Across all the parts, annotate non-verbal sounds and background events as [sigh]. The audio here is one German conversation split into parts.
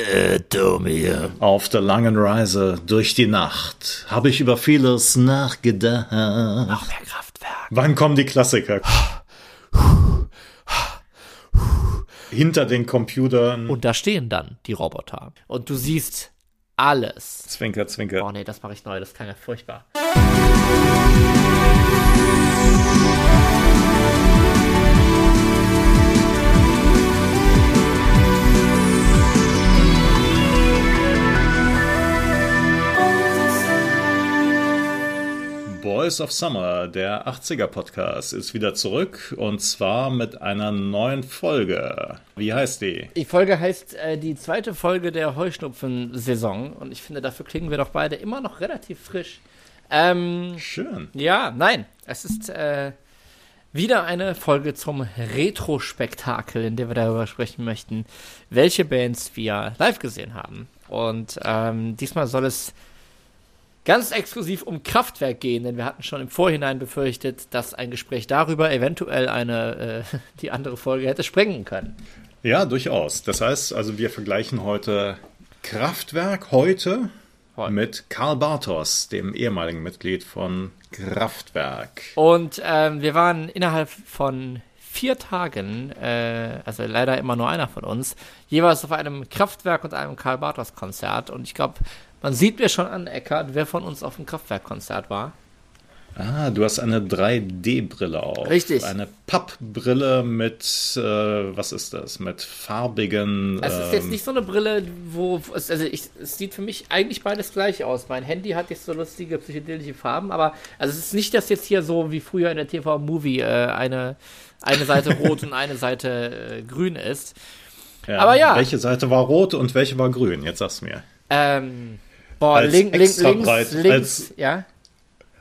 Äh. Auf der langen Reise durch die Nacht habe ich über vieles nachgedacht. Noch mehr Kraftwerk. Wann kommen die Klassiker? Hinter den Computern. Und da stehen dann die Roboter. Und du siehst alles. Zwinker, zwinker. Oh nee, das mache ich neu, das kann ja furchtbar. Boys of Summer, der 80er Podcast, ist wieder zurück und zwar mit einer neuen Folge. Wie heißt die? Die Folge heißt äh, die zweite Folge der Heuschnupfen-Saison und ich finde, dafür klingen wir doch beide immer noch relativ frisch. Ähm, Schön. ja, nein, es ist äh, wieder eine Folge zum Retro-Spektakel, in der wir darüber sprechen möchten, welche Bands wir live gesehen haben. Und ähm, diesmal soll es ganz exklusiv um Kraftwerk gehen, denn wir hatten schon im Vorhinein befürchtet, dass ein Gespräch darüber eventuell eine äh, [laughs] die andere Folge hätte sprengen können. Ja, durchaus. Das heißt, also wir vergleichen heute Kraftwerk heute mit Karl Bartos, dem ehemaligen Mitglied von Kraftwerk. Und ähm, wir waren innerhalb von vier Tagen, äh, also leider immer nur einer von uns, jeweils auf einem Kraftwerk und einem Karl Bartos Konzert. Und ich glaube, man sieht mir schon an, Eckart, wer von uns auf dem Kraftwerk-Konzert war. Ah, du hast eine 3D-Brille auf. Richtig. Eine Pappbrille mit, äh, was ist das? Mit farbigen. Es ist jetzt ähm, nicht so eine Brille, wo, wo es, also ich, es sieht für mich eigentlich beides gleich aus. Mein Handy hat jetzt so lustige psychedelische Farben, aber also es ist nicht, dass jetzt hier so wie früher in der TV-Movie äh, eine, eine Seite [laughs] rot und eine Seite äh, grün ist. ja. aber ja. Welche Seite war rot und welche war grün? Jetzt sag's mir. Ähm, boah, Als link, link, extra links, breit, links, als- ja.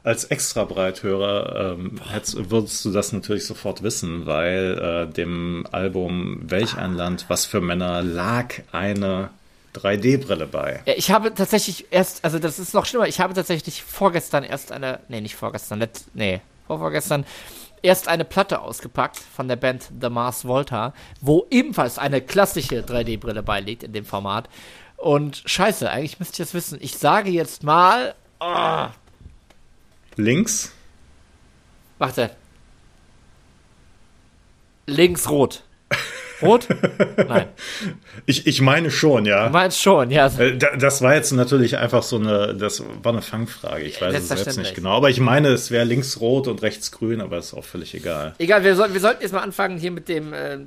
Als Extra-Breithörer ähm, hättest, würdest du das natürlich sofort wissen, weil äh, dem Album Welch ein Land, was für Männer lag eine 3D-Brille bei. Ja, Ich habe tatsächlich erst, also das ist noch schlimmer, ich habe tatsächlich vorgestern erst eine, nee, nicht vorgestern, let, nee, vorvorgestern erst eine Platte ausgepackt von der Band The Mars Volta, wo ebenfalls eine klassische 3D-Brille beiliegt in dem Format. Und scheiße, eigentlich müsste ich das wissen. Ich sage jetzt mal, oh, Links, warte. Links rot. Rot? [laughs] Nein. ich, ich meine schon, Du ja. meinst schon, ja. Äh, da- Das war jetzt natürlich einfach so eine, das war eine Fangfrage. Ich weiß es selbst nicht genau. Aber ich meine, es wäre links rot und rechts grün, aber ist auch völlig egal. Egal, wir, soll, wir sollten jetzt mal anfangen hier mit dem äh,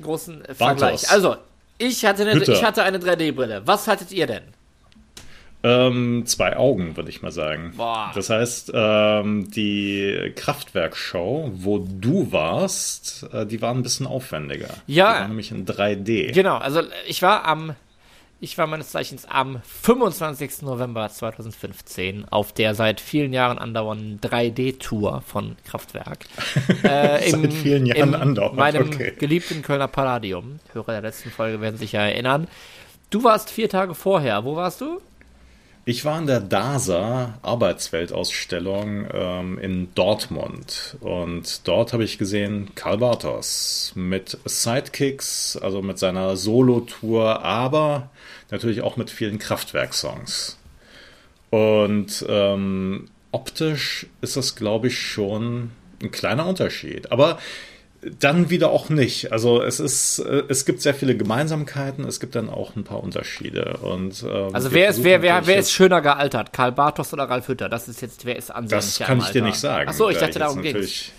großen äh, Vergleich. Also, ich hatte eine, ich hatte eine 3D-Brille. Was hattet ihr denn? Ähm, zwei Augen, würde ich mal sagen. Boah. Das heißt, ähm, die Kraftwerk-Show, wo du warst, äh, die war ein bisschen aufwendiger. Ja. Die war nämlich in 3D. Genau, also ich war am, ich war meines Zeichens am 25. November 2015 auf der seit vielen Jahren andauernden 3D-Tour von Kraftwerk. [laughs] Äh, Seit vielen Jahren andauernd, meinem okay. geliebten Kölner Palladium. Hörer der letzten Folge werden sich ja erinnern. Du warst vier Tage vorher. Wo warst du? Ich war in der DASA Arbeitsweltausstellung ähm, in Dortmund und dort habe ich gesehen Karl Bartos mit Sidekicks, also mit seiner Solo-Tour, aber natürlich auch mit vielen Kraftwerk-Songs. Und ähm, optisch ist das, glaube ich, schon ein kleiner Unterschied. Aber dann wieder auch nicht. Also es ist, äh, es gibt sehr viele Gemeinsamkeiten, es gibt dann auch ein paar Unterschiede. Und, ähm, Also wer ist, wer, wer, wer ist schöner gealtert? Karl Bartos oder Ralf Hütter? Das ist jetzt, wer ist ansehnlicher Das kann ich dir nicht sagen. Ach so, ich dachte, darum jetzt ging's.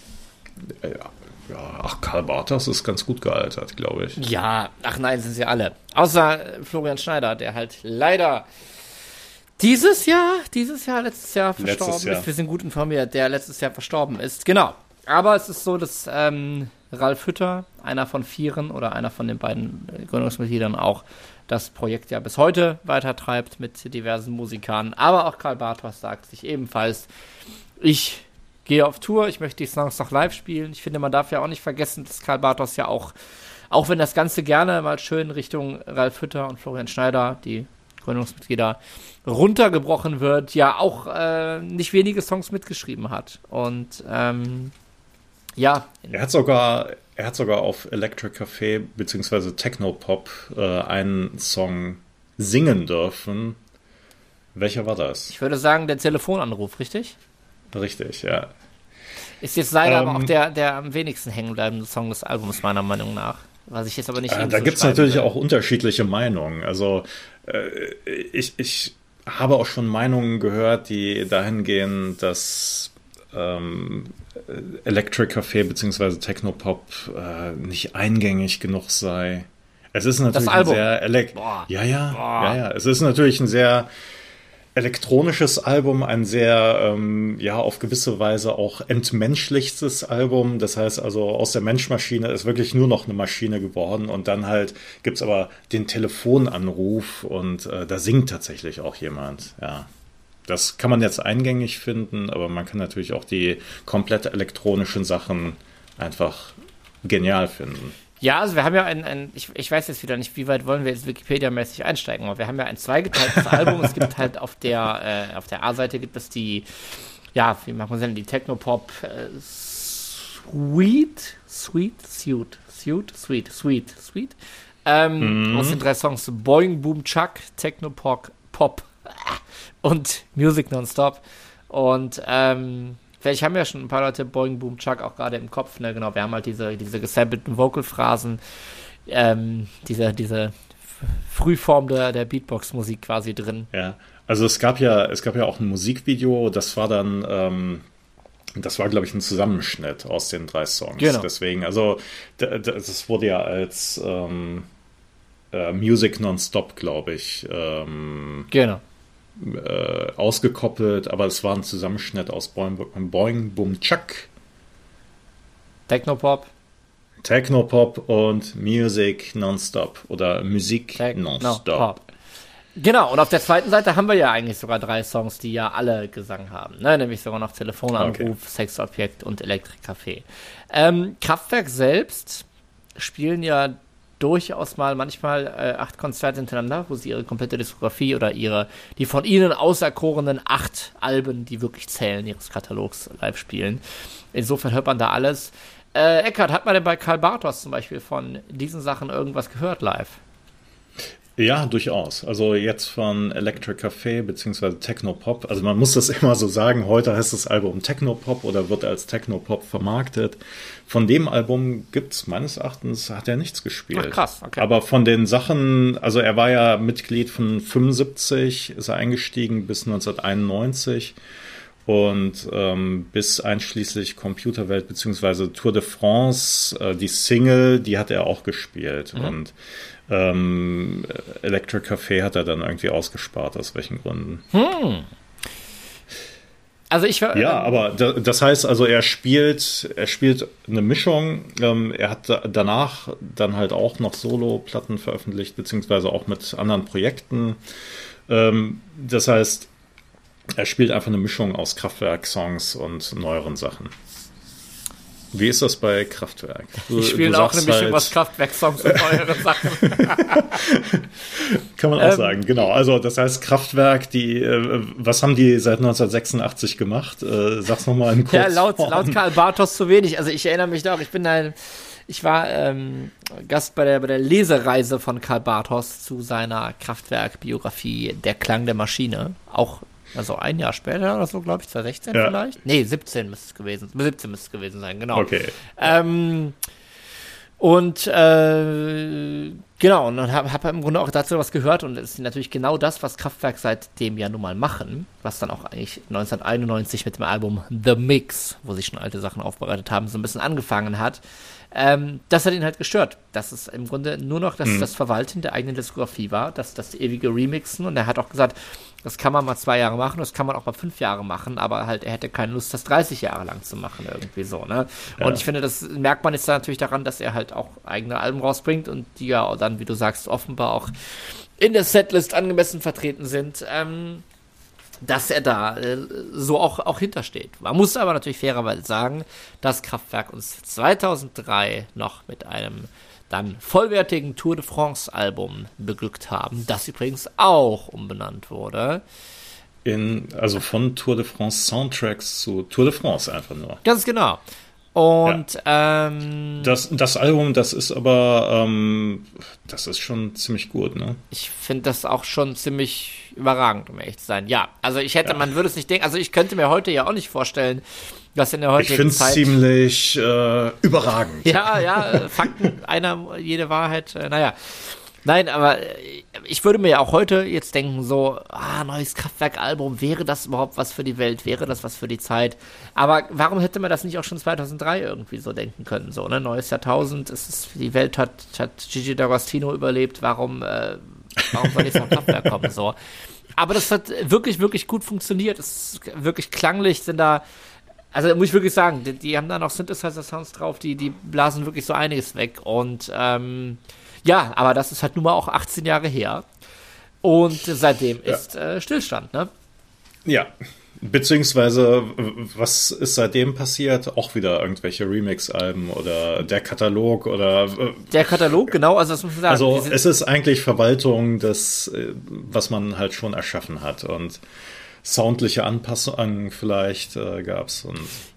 natürlich- Ja, ja, ach, Karl Bartos ist ganz gut gealtert, glaube ich. Ja, ach nein, sind sie alle. Außer Florian Schneider, der halt leider dieses Jahr, dieses Jahr, letztes Jahr verstorben Letztes Jahr. ist. Wir sind gut informiert, der letztes Jahr verstorben ist. Genau. Aber es ist so, dass ähm, Ralf Hütter, einer von vieren oder einer von den beiden Gründungsmitgliedern auch das Projekt ja bis heute weitertreibt mit diversen Musikern. Aber auch Karl Bartos sagt sich ebenfalls, ich gehe auf Tour, ich möchte die Songs noch live spielen. Ich finde, man darf ja auch nicht vergessen, dass Karl Bartos ja auch, auch wenn das Ganze gerne mal schön Richtung Ralf Hütter und Florian Schneider, die Gründungsmitglieder, runtergebrochen wird, ja auch äh, nicht wenige Songs mitgeschrieben hat. Und ähm, ja, Er hat sogar, er hat sogar auf Electric Café bzw. Technopop äh, einen Song singen dürfen. Welcher war das? Ich würde sagen, der Telefonanruf, richtig? Richtig, ja. Ist jetzt leider ähm, aber auch der, der am wenigsten hängenbleibende Song des Albums, meiner Meinung nach. Was ich jetzt aber nicht. Äh, da gibt es natürlich will. auch unterschiedliche Meinungen. Also, äh, ich, ich habe auch schon Meinungen gehört, die dahin gehen, dass ähm, Electric Café bzw. Technopop äh, nicht eingängig genug sei. Es ist natürlich ein sehr Elek ja, ja, Boah. ja, ja. Es ist natürlich ein sehr elektronisches Album, ein sehr, ähm, ja, auf gewisse Weise auch entmenschlichtes Album. Das heißt also, aus der Menschmaschine ist wirklich nur noch eine Maschine geworden. Und dann halt gibt's aber den Telefonanruf und äh, da singt tatsächlich auch jemand, ja. Das kann man jetzt eingängig finden, aber man kann natürlich auch die komplett elektronischen Sachen einfach genial finden. Ja, also wir haben ja ein, ein ich, ich weiß jetzt wieder nicht, wie weit wollen wir jetzt Wikipedia-mäßig einsteigen, aber wir haben ja ein zweigeteiltes [laughs] Album. Es gibt halt auf der, äh, auf der A-Seite gibt es die, ja, wie macht man denn, die Technopop äh, Sweet, Sweet, Suit, Suit, Sweet, Sweet, Sweet. Ähm, mhm. Aus den drei Songs Boing, Boom, Chuck, Technopop, Pop [laughs] und Music Nonstop. Und ähm, Vielleicht haben ja schon ein paar Leute Boing Boom Chuck auch gerade im Kopf, ne? Genau, wir haben halt diese, diese gesampelten Vocal-Phrasen, ähm, diese, diese Frühform der, der Beatbox-Musik quasi drin. Ja, also es gab ja, es gab ja auch ein Musikvideo, das war dann, ähm, das war, glaube ich, ein Zusammenschnitt aus den drei Songs. Genau. Deswegen, also das wurde ja als ähm, äh, Music Nonstop, glaube ich. Ähm, genau äh, ausgekoppelt, aber es war ein Zusammenschnitt aus Boing, Boing Boom Chuck. Technopop. Technopop und Music Nonstop oder Musik Nonstop. Genau, und auf der zweiten Seite haben wir ja eigentlich sogar drei Songs, die ja alle Gesang haben, ne? nämlich sogar noch Telefonanruf, okay. Sexobjekt und Elektrikcafé. Ähm, Kraftwerk selbst spielen ja durchaus mal manchmal äh, acht Konzerte hintereinander, wo sie ihre komplette Diskografie oder ihre, die von ihnen auserkorenen acht Alben, die wirklich zählen, ihres Katalogs live spielen. Insofern hört man da alles. Äh, Eckart, hat man denn bei Karl Bartos zum Beispiel von diesen Sachen irgendwas gehört live? Ja, durchaus. Also jetzt von Electric Café beziehungsweise Technopop. Also man muss das [laughs] immer so sagen. Heute heißt das Album Technopop oder wird als Technopop vermarktet. Von dem Album gibt's meines Erachtens, hat er nichts gespielt. Ach, krass, okay. Aber von den Sachen, also er war ja Mitglied von 75, ist er eingestiegen bis 1991 und ähm, bis einschließlich Computerwelt beziehungsweise Tour de France, äh, die Single, die hat er auch gespielt. Mhm. Und ähm, Electric Café hat er dann irgendwie ausgespart, aus welchen Gründen. Hm. Also ich war. Ja, aber das heißt also, er spielt, er spielt eine Mischung. Ähm, er hat danach dann halt auch noch Solo-Platten veröffentlicht, beziehungsweise auch mit anderen Projekten. Ähm, das heißt, er spielt einfach eine Mischung aus Kraftwerk-Songs und neueren Sachen. Wie ist das bei Kraftwerk? Du, ich spiele auch nämlich halt, was Kraftwerk-Songs und eure Sachen. [laughs] Kann man auch ähm, sagen, genau. Also das heißt Kraftwerk, die, äh, was haben die seit 1986 gemacht? Äh, sag's nochmal in kurz. Ja, laut, laut Karl Bartos zu wenig. Also ich erinnere mich doch, ich bin ein, ich war ähm, Gast bei der, bei der Lesereise von Karl Bartos zu seiner Kraftwerk-Biografie Der Klang der Maschine. Auch also ein Jahr später oder so, glaube ich, 2016 ja. vielleicht? Nee, 17 müsste es gewesen 17 müsste es gewesen sein, genau. Okay. Ähm, und äh, genau, und dann habe hab im Grunde auch dazu was gehört und es ist natürlich genau das, was Kraftwerk seitdem ja nun mal machen, was dann auch eigentlich 1991 mit dem Album The Mix, wo sie schon alte Sachen aufbereitet haben, so ein bisschen angefangen hat. Ähm, das hat ihn halt gestört, dass es im Grunde nur noch das, mhm. das Verwalten der eigenen Diskografie war, das, das ewige Remixen. Und er hat auch gesagt, das kann man mal zwei Jahre machen, das kann man auch mal fünf Jahre machen, aber halt er hätte keine Lust, das 30 Jahre lang zu machen, irgendwie so, ne? Ja. Und ich finde, das merkt man jetzt natürlich daran, dass er halt auch eigene Alben rausbringt und die ja dann, wie du sagst, offenbar auch in der Setlist angemessen vertreten sind. Ähm, dass er da äh, so auch, auch hintersteht. Man muss aber natürlich fairerweise sagen, dass Kraftwerk uns 2003 noch mit einem dann vollwertigen Tour de France Album beglückt haben, das übrigens auch umbenannt wurde. In, also von Tour de France Soundtracks zu Tour de France einfach nur. Ganz genau. Und ja. ähm, das, das Album, das ist aber, ähm, das ist schon ziemlich gut, ne? Ich finde das auch schon ziemlich überragend, um ehrlich zu sein. Ja, also ich hätte, ja. man würde es nicht denken, also ich könnte mir heute ja auch nicht vorstellen, dass in der heutigen ich Zeit. Ich finde es ziemlich äh, überragend. Ja, ja, Fakten, [laughs] einer, jede Wahrheit, äh, naja. Nein, aber äh, ich würde mir ja auch heute jetzt denken, so, ah, neues Kraftwerk-Album, wäre das überhaupt was für die Welt, wäre das was für die Zeit? Aber warum hätte man das nicht auch schon 2003 irgendwie so denken können, so, ne? Neues Jahrtausend, es ist, die Welt hat, hat Gigi D'Agostino überlebt, warum, äh, warum soll jetzt noch Kraftwerk kommen, so? Aber das hat wirklich, wirklich gut funktioniert, es ist wirklich klanglich, sind da, also muss ich wirklich sagen, die, die haben da noch Synthesizer-Sounds drauf, die, die blasen wirklich so einiges weg und, ähm, ja, aber das ist halt nun mal auch 18 Jahre her. Und seitdem ja. ist äh, Stillstand, ne? Ja. Beziehungsweise, was ist seitdem passiert? Auch wieder irgendwelche Remix-Alben oder der Katalog oder. Der Katalog, genau, also das muss man sagen. Also, es ist eigentlich Verwaltung des, äh, was man halt schon erschaffen hat. Und soundliche Anpassungen vielleicht äh, gab es.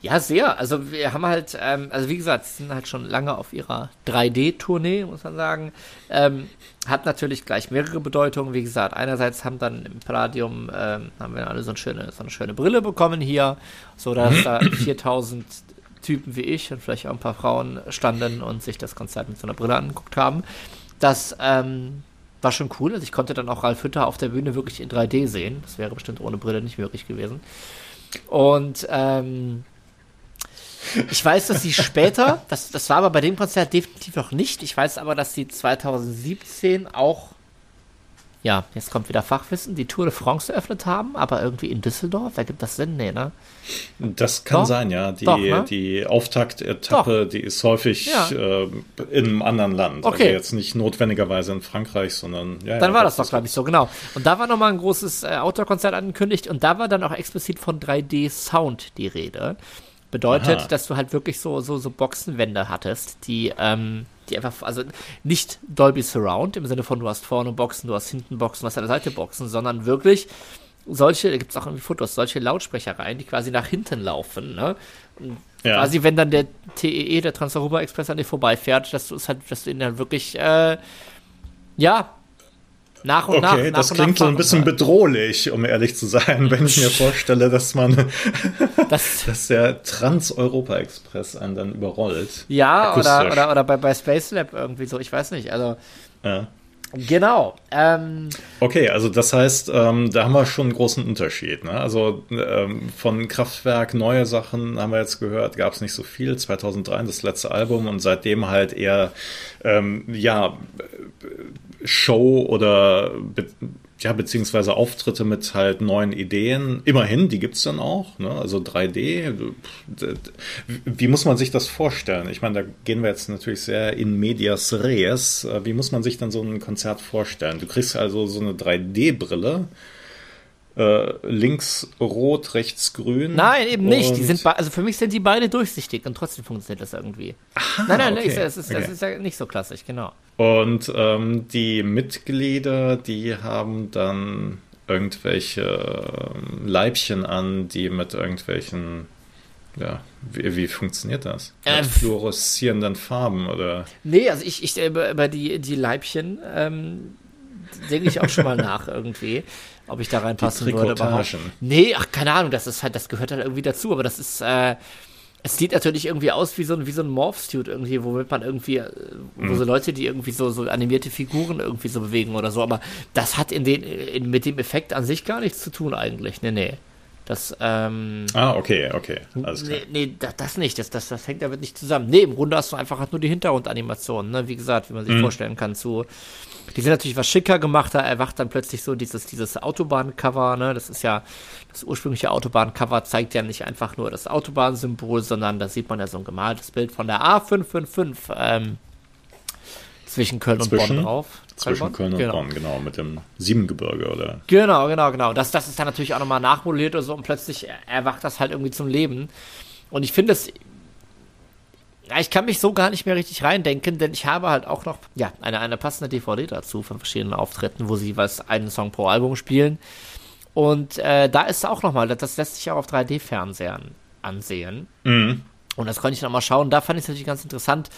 Ja, sehr. Also wir haben halt, ähm, also wie gesagt, sind halt schon lange auf ihrer 3D-Tournee, muss man sagen. Ähm, hat natürlich gleich mehrere Bedeutungen. Wie gesagt, einerseits haben dann im Palladium, ähm, haben wir alle so eine, schöne, so eine schöne Brille bekommen hier, so dass mhm. da 4000 Typen wie ich und vielleicht auch ein paar Frauen standen und sich das Konzert mit so einer Brille angeguckt haben. Das ähm, war schon cool. Also ich konnte dann auch Ralf Hütter auf der Bühne wirklich in 3D sehen. Das wäre bestimmt ohne Brille nicht möglich gewesen. Und ähm, ich weiß, dass sie später, [laughs] das, das war aber bei dem Konzert definitiv noch nicht. Ich weiß aber, dass sie 2017 auch ja, jetzt kommt wieder Fachwissen, die Tour de France eröffnet haben, aber irgendwie in Düsseldorf, ergibt das Sinn? Nee, ne? Das kann Doch? sein, ja. Die, Doch, ne? die Auftaktetappe, die ist häufig ja. äh, in einem anderen Land. Okay. Also jetzt nicht notwendigerweise in Frankreich, sondern ja. Dann ja, war das doch, glaube ich, so, genau. Und da war nochmal ein großes äh, Outdoor-Konzert angekündigt und da war dann auch explizit von 3D-Sound die Rede. Bedeutet, Aha. dass du halt wirklich so, so, so Boxenwände hattest, die, ähm, die einfach, also nicht Dolby Surround im Sinne von du hast vorne Boxen, du hast hinten Boxen, du hast an der Seite Boxen, sondern wirklich solche, da gibt es auch irgendwie Fotos, solche Lautsprechereien, die quasi nach hinten laufen, ne? Ja. Quasi, wenn dann der TEE, e, der Trans-Europa Express an dir vorbeifährt, dass du es halt, dass du ihn dann wirklich, äh, ja, nach und okay, nach. Okay, das klingt so ein bisschen bedrohlich, um ehrlich zu sein, wenn ich mir [laughs] vorstelle, dass man, [laughs] das, [laughs] dass der Trans-Europa-Express einen dann überrollt. Ja, oder, oder, oder bei, bei Space Lab irgendwie so, ich weiß nicht, also. Ja. Genau. Ähm, okay, also das heißt, ähm, da haben wir schon einen großen Unterschied. Ne? Also ähm, von Kraftwerk neue Sachen haben wir jetzt gehört, gab es nicht so viel. 2003 das letzte Album und seitdem halt eher ähm, ja Show oder be ja, beziehungsweise Auftritte mit halt neuen Ideen. Immerhin, die gibt's dann auch. Ne? Also 3D. Wie muss man sich das vorstellen? Ich meine, da gehen wir jetzt natürlich sehr in medias res. Wie muss man sich dann so ein Konzert vorstellen? Du kriegst also so eine 3D-Brille äh, links rot, rechts grün. Nein, eben nicht. Die sind also für mich sind die beide durchsichtig und trotzdem funktioniert das irgendwie. Aha, nein, nein, okay. es, ist, okay. das ist ja nicht so klassisch, genau. Und ähm, die Mitglieder, die haben dann irgendwelche ähm, Leibchen an, die mit irgendwelchen ja, wie, wie funktioniert das? Mit äh, fluoreszierenden Farben oder? Nee, also ich, ich über die, die Leibchen ähm, denke ich auch schon mal [laughs] nach irgendwie ob ich da reinpassen würde. Überhaupt. Nee, ach, keine Ahnung, das ist halt, das gehört halt irgendwie dazu, aber das ist, äh, es sieht natürlich irgendwie aus wie so ein, wie so ein Morph-Suit irgendwie, womit man irgendwie, äh, wo mhm. so Leute, die irgendwie so, so animierte Figuren irgendwie so bewegen oder so, aber das hat in den, in, mit dem Effekt an sich gar nichts zu tun eigentlich. Nee, nee. Das, ähm, ah, okay, okay. Alles klar. Nee, nee das, das, nicht. Das, das, das hängt damit nicht zusammen. Nee, im Grunde hast du einfach halt nur die Hintergrundanimationen, ne? Wie gesagt, wie man sich mhm. vorstellen kann, zu die sind natürlich was schicker gemacht, da erwacht dann plötzlich so dieses, dieses Autobahncover, ne? Das ist ja, das ursprüngliche Autobahncover zeigt ja nicht einfach nur das Autobahnsymbol, sondern da sieht man ja so ein gemaltes Bild von der A555 ähm, zwischen Köln zwischen, und Bonn drauf. Zwischen Köln und genau. Bonn, genau, mit dem Siebengebirge, oder? Genau, genau, genau. Das, das ist dann natürlich auch nochmal nachmodelliert oder so und plötzlich erwacht das halt irgendwie zum Leben. Und ich finde es ja, ich kann mich so gar nicht mehr richtig reindenken, denn ich habe halt auch noch ja, eine, eine passende DVD dazu von verschiedenen Auftritten, wo sie was einen Song pro Album spielen. Und äh, da ist auch nochmal, das lässt sich auch auf 3D-Fernsehern ansehen. Mhm. Und das konnte ich dann mal schauen. Da fand ich es natürlich ganz interessant,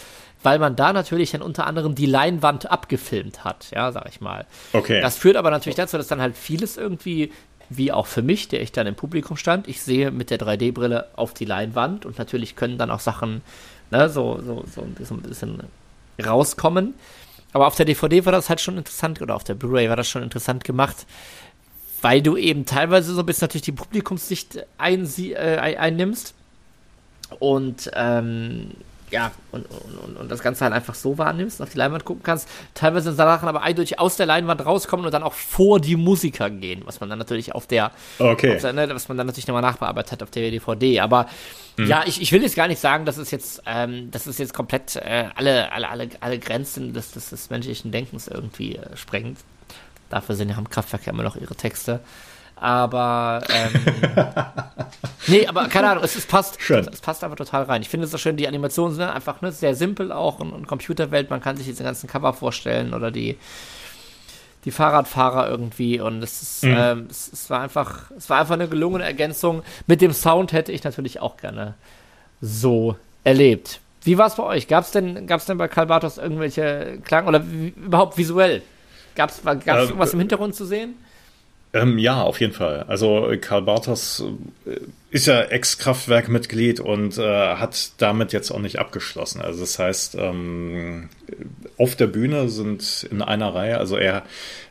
weil man da natürlich dann unter anderem die Leinwand abgefilmt hat, ja, sag ich mal. Okay. Das führt aber natürlich dazu, dass dann halt vieles irgendwie, wie auch für mich, der ich dann im Publikum stand, ich sehe mit der 3D-Brille auf die Leinwand und natürlich können dann auch Sachen, ne, so, so, so ein bisschen rauskommen. Aber auf der DVD war das halt schon interessant, oder auf der Blu-ray war das schon interessant gemacht, weil du eben teilweise so ein bisschen natürlich die Publikumssicht äh, einnimmst und ähm, ja, und, und, und das Ganze halt einfach so wahrnimmst auf die Leinwand gucken kannst. Teilweise sind Sachen aber eindeutig aus der Leinwand rauskommen und dann auch vor die Musiker gehen, was man dann natürlich auf der, okay. Auf der, was man dann natürlich nochmal nachbearbeitet hat auf der DVD. Aber mhm. ja, ich, ich will jetzt gar nicht sagen, dass es jetzt, ähm, dass es jetzt komplett äh, alle, alle, alle, alle Grenzen des, des, des menschlichen Denkens irgendwie äh, sprengt. Dafür sind ja am Kraftwerk ja immer noch ihre Texte. Aber ähm, [laughs] nee, aber keine Ahnung, es, es passt. Schön. Es passt einfach total rein. Ich finde es so schön, die Animationen sind einfach ne, sehr simpel auch und, und Computerwelt, man kann sich diese ganzen Cover vorstellen oder die die Fahrradfahrer irgendwie und es, ist, mhm. ähm, es, es, war einfach es war einfach eine gelungene Ergänzung. Mit dem Sound hätte ich natürlich auch gerne so erlebt. Wie war es bei euch? Gab es denn, gab's denn bei Calvados irgendwelche Klang oder überhaupt visuell? Gab es ähm, irgendwas im Hintergrund zu sehen? Ähm, ja, auf jeden Fall. Also Karl Bartos äh, ist ja Ex-Kraftwerk-Mitglied und äh, hat damit jetzt auch nicht abgeschlossen. Also das heißt, ähm, auf der Bühne sind in einer Reihe, also er,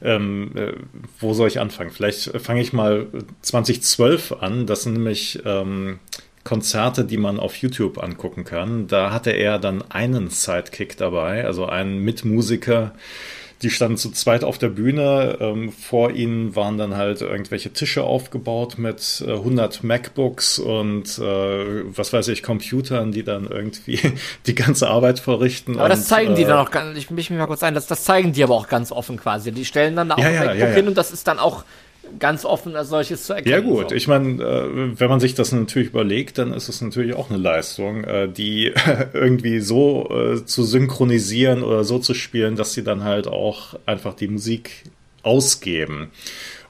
ähm, äh, wo soll ich anfangen? Vielleicht fange ich mal 2012 an. Das sind nämlich ähm, Konzerte, die man auf YouTube angucken kann. Da hatte er dann einen Sidekick dabei, also einen Mitmusiker, die standen zu zweit auf der Bühne. Ähm, vor ihnen waren dann halt irgendwelche Tische aufgebaut mit äh, 100 MacBooks und äh, was weiß ich, Computern, die dann irgendwie [laughs] die ganze Arbeit verrichten. Aber und, das zeigen die äh, dann auch ganz, ich mich mal kurz ein, das, das zeigen die aber auch ganz offen quasi. Die stellen dann da auch ja, ja, ja, hin und das ist dann auch ganz offen als solches zu erkennen. Ja gut, so. ich meine, äh, wenn man sich das natürlich überlegt, dann ist es natürlich auch eine Leistung, äh, die [laughs] irgendwie so äh, zu synchronisieren oder so zu spielen, dass sie dann halt auch einfach die Musik ausgeben.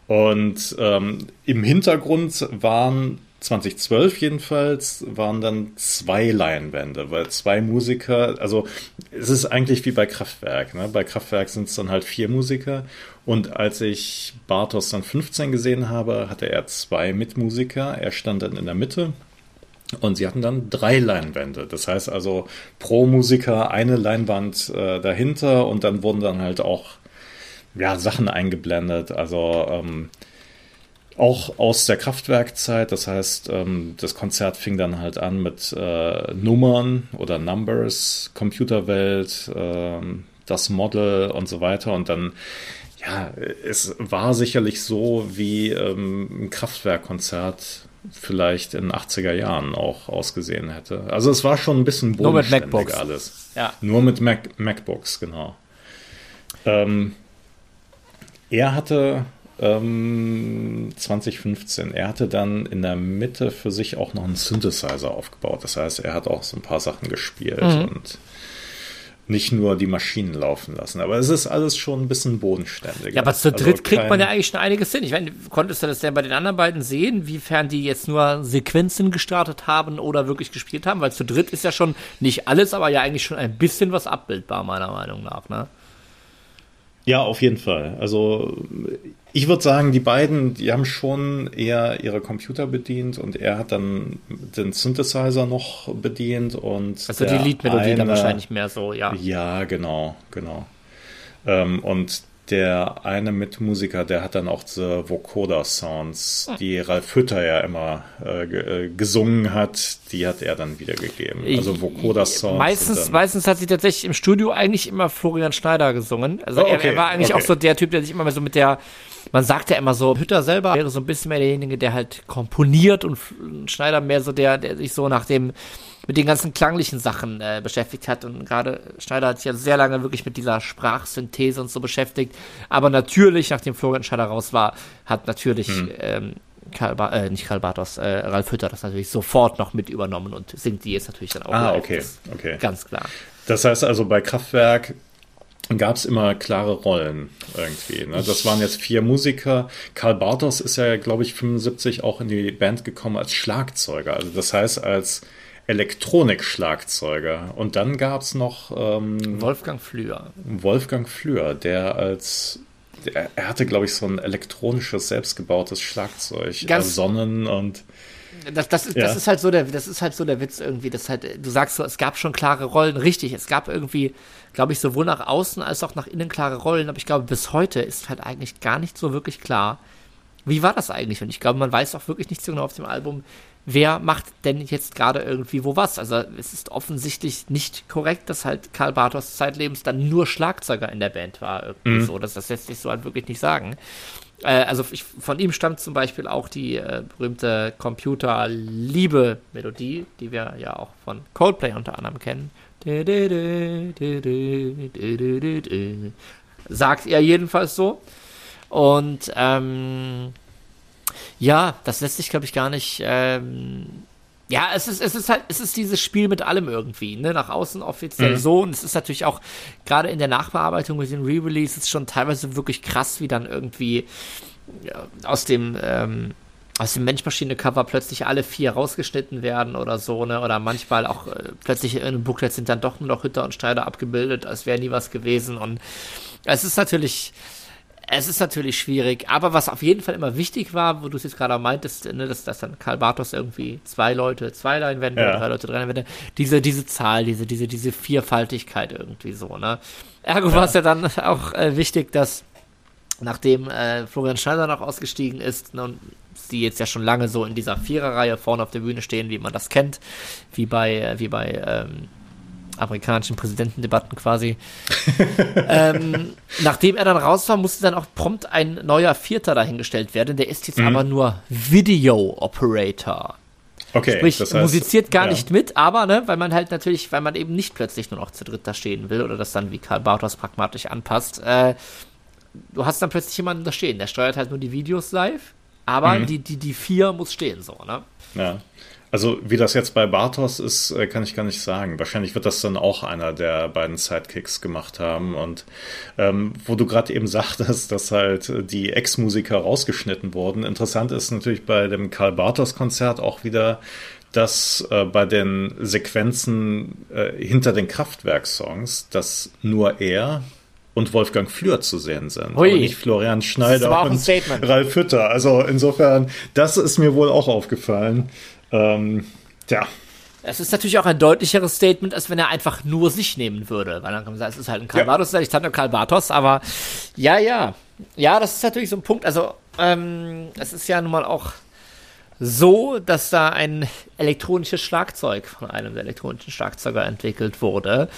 Und ähm, im Hintergrund waren 2012 jedenfalls waren dann zwei Leinwände, weil zwei Musiker, also es ist eigentlich wie bei Kraftwerk. Ne? Bei Kraftwerk sind es dann halt vier Musiker und als ich Bartos dann 15 gesehen habe, hatte er zwei Mitmusiker. Er stand dann in der Mitte und sie hatten dann drei Leinwände. Das heißt also pro Musiker eine Leinwand äh, dahinter und dann wurden dann halt auch ja, Sachen eingeblendet. Also ähm, auch aus der Kraftwerkzeit. Das heißt, ähm, das Konzert fing dann halt an mit äh, Nummern oder Numbers, Computerwelt, äh, das Model und so weiter. Und dann ja, es war sicherlich so, wie ähm, ein Kraftwerkkonzert vielleicht in den 80er Jahren auch ausgesehen hätte. Also es war schon ein bisschen Nur mit MacBooks. alles. Ja. Nur mit Mac MacBooks, genau. Ähm, er hatte ähm, 2015, er hatte dann in der Mitte für sich auch noch einen Synthesizer aufgebaut. Das heißt, er hat auch so ein paar Sachen gespielt mhm. und nicht nur die Maschinen laufen lassen. Aber es ist alles schon ein bisschen bodenständiger. Ja, aber zu dritt also kriegt man ja eigentlich schon einiges hin. Ich meine, konntest du das denn bei den anderen beiden sehen, wiefern die jetzt nur Sequenzen gestartet haben oder wirklich gespielt haben? Weil zu dritt ist ja schon nicht alles, aber ja eigentlich schon ein bisschen was abbildbar, meiner Meinung nach, ne? Ja, auf jeden Fall. Also ich würde sagen, die beiden, die haben schon eher ihre Computer bedient und er hat dann den Synthesizer noch bedient und also die Liedmelodie dann wahrscheinlich mehr so, ja. Ja, genau, genau. Ähm, und der eine Mitmusiker, der hat dann auch diese Vocoder-Sounds, hm. die Ralf Hütter ja immer äh, äh, gesungen hat, die hat er dann wiedergegeben. Also Vocoder-Sounds. Meistens, meistens hat sie tatsächlich im Studio eigentlich immer Florian Schneider gesungen. Also oh, okay, er, er, war eigentlich okay. auch so der Typ, der sich immer so mit der man sagt ja immer so, Hütter selber wäre so ein bisschen mehr derjenige, der halt komponiert und Schneider mehr so der, der sich so nach dem mit den ganzen klanglichen Sachen äh, beschäftigt hat. Und gerade Schneider hat sich ja sehr lange wirklich mit dieser Sprachsynthese und so beschäftigt. Aber natürlich, nachdem Florian Schneider raus war, hat natürlich hm. ähm, Karl ba äh, nicht Karl Bartos, äh, Ralf Hütter das natürlich sofort noch mit übernommen und singt die jetzt natürlich dann auch. Ah, okay, okay. Ganz klar. Das heißt also bei Kraftwerk gab es immer klare Rollen irgendwie. Ne? Das waren jetzt vier Musiker. Karl Bartos ist ja, glaube ich, 75 auch in die Band gekommen als Schlagzeuger. Also das heißt, als Elektronik-Schlagzeuger. Und dann gab es noch ähm, Wolfgang Flür. Wolfgang Flür, der als der, er hatte, glaube ich, so ein elektronisches, selbstgebautes Schlagzeug Ganz ersonnen und das, das, ist, ja. das ist halt so der, das ist halt so der Witz irgendwie, das halt, du sagst so, es gab schon klare Rollen, richtig, es gab irgendwie, glaube ich, sowohl nach außen als auch nach innen klare Rollen, aber ich glaube, bis heute ist halt eigentlich gar nicht so wirklich klar, wie war das eigentlich? Und ich glaube, man weiß auch wirklich nicht so genau auf dem Album, wer macht denn jetzt gerade irgendwie wo was? Also es ist offensichtlich nicht korrekt, dass halt Karl Bartos zeitlebens dann nur Schlagzeuger in der Band war. Irgendwie mhm. so. Das, das lässt sich so halt wirklich nicht sagen. Äh, also ich, von ihm stammt zum Beispiel auch die äh, berühmte Computer-Liebe-Melodie, die wir ja auch von Coldplay unter anderem kennen. Sagt er jedenfalls so. Und ähm, ja, das lässt sich, glaube ich, gar nicht. Ähm, ja, es ist, es ist halt, es ist dieses Spiel mit allem irgendwie, ne? Nach außen offiziell mhm. so. Und es ist natürlich auch gerade in der Nachbearbeitung mit den Re-Releases schon teilweise wirklich krass, wie dann irgendwie ja, aus dem, ähm, aus dem Mensch-Maschine-Cover plötzlich alle vier rausgeschnitten werden oder so, ne? Oder manchmal auch äh, plötzlich in einem Booklet sind dann doch nur noch Hütter und Steider abgebildet, als wäre nie was gewesen. Und es ist natürlich, es ist natürlich schwierig, aber was auf jeden Fall immer wichtig war, wo du es jetzt gerade meintest, ne, dass, dass dann Karl Bartos irgendwie zwei Leute zwei Leinwände, ja. drei Leute drei Leinwände, diese, diese Zahl, diese, diese, diese Vierfaltigkeit irgendwie so, ne? Ergo ja. war es ja dann auch äh, wichtig, dass nachdem äh, Florian Schneider noch ausgestiegen ist ne, und sie jetzt ja schon lange so in dieser Viererreihe vorne auf der Bühne stehen, wie man das kennt, wie bei, äh, wie bei ähm, amerikanischen Präsidentendebatten quasi. [laughs] ähm, nachdem er dann raus war, musste dann auch prompt ein neuer Vierter dahingestellt werden. Der ist jetzt mhm. aber nur Video Operator. Okay, Sprich, das heißt, musiziert gar ja. nicht mit, aber, ne, weil man halt natürlich, weil man eben nicht plötzlich nur noch zu dritt da stehen will oder das dann wie Karl Bartos pragmatisch anpasst, äh, du hast dann plötzlich jemanden da stehen, der steuert halt nur die Videos live, aber mhm. die, die, die vier muss stehen, so, ne? Ja. Also wie das jetzt bei Bartos ist, äh, kann ich gar nicht sagen. Wahrscheinlich wird das dann auch einer der beiden Sidekicks gemacht haben. Und ähm, wo du gerade eben [laughs] sagtest, dass halt die Ex-Musiker rausgeschnitten wurden. Interessant ist natürlich bei dem Karl Bartos-Konzert auch wieder, dass äh, bei den Sequenzen äh, hinter den Kraftwerk-Songs, dass nur er und Wolfgang Flür zu sehen sind. Hui. Aber nicht Florian Schneider und Ralf Hütter. Also insofern, das ist mir wohl auch aufgefallen. Ähm, tja. Es ist natürlich auch ein deutlicheres Statement, als wenn er einfach nur sich nehmen würde. Weil dann kann man sagen, es ist halt ein Karl ja. Bartos, ich hatte Karl Bartos, aber ja, ja. Ja, das ist natürlich so ein Punkt. Also, ähm, es ist ja nun mal auch so, dass da ein elektronisches Schlagzeug von einem der elektronischen Schlagzeuger entwickelt wurde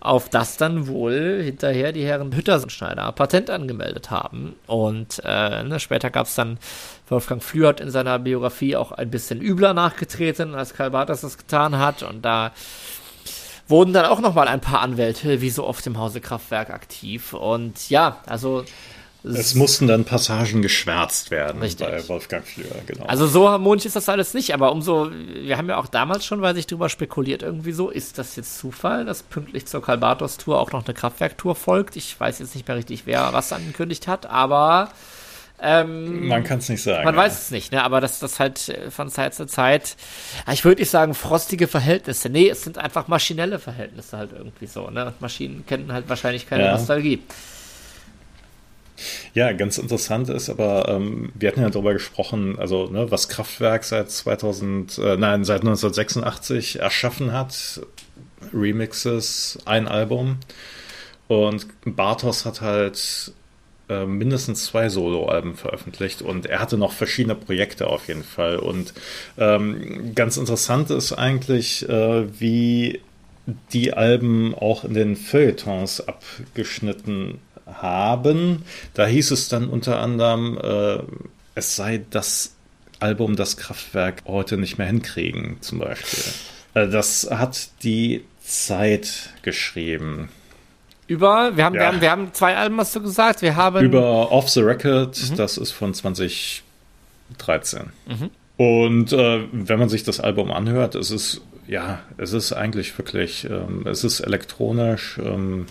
auf das dann wohl hinterher die Herren Hüttersenschneider Patent angemeldet haben. Und äh, ne, später gab es dann, Wolfgang Flür hat in seiner Biografie auch ein bisschen übler nachgetreten, als Karl Bartas das getan hat. Und da wurden dann auch nochmal ein paar Anwälte, wie so oft im Hause Kraftwerk, aktiv. Und ja, also es mussten dann Passagen geschwärzt werden Richtig. bei Wolfgang Flür, genau. Also so harmonisch ist das alles nicht, aber umso, wir haben ja auch damals schon, weil sich drüber spekuliert, irgendwie so, ist das jetzt Zufall, dass pünktlich zur Kalbatos-Tour auch noch eine Kraftwerk-Tour folgt? Ich weiß jetzt nicht mehr richtig, wer was angekündigt hat, aber ähm, man kann es nicht sagen. Man ja. weiß es nicht, ne? aber das das halt von Zeit zu Zeit, ich würde nicht sagen frostige Verhältnisse. Nee, es sind einfach maschinelle Verhältnisse halt irgendwie so. Ne? Maschinen kennen halt wahrscheinlich keine ja. Nostalgie. Ja, ganz interessant ist, aber ähm, wir hatten ja darüber gesprochen, also ne, was Kraftwerk seit 2000, äh, nein, seit 1986 erschaffen hat. Remixes, ein Album. Und Bartos hat halt äh, mindestens zwei Soloalben veröffentlicht und er hatte noch verschiedene Projekte auf jeden Fall. Und ähm, ganz interessant ist eigentlich, äh, wie die Alben auch in den Feuilletons abgeschnitten haben. Da hieß es dann unter anderem, äh, es sei das Album, das Kraftwerk heute nicht mehr hinkriegen, zum Beispiel. Äh, das hat die Zeit geschrieben. Über, wir haben, ja. wir haben, wir haben zwei Alben, hast du gesagt. Wir haben. Über Off the Record, mhm. das ist von 2013. Mhm. Und äh, wenn man sich das Album anhört, es ist, ja, es ist eigentlich wirklich, ähm, es ist elektronisch, ähm,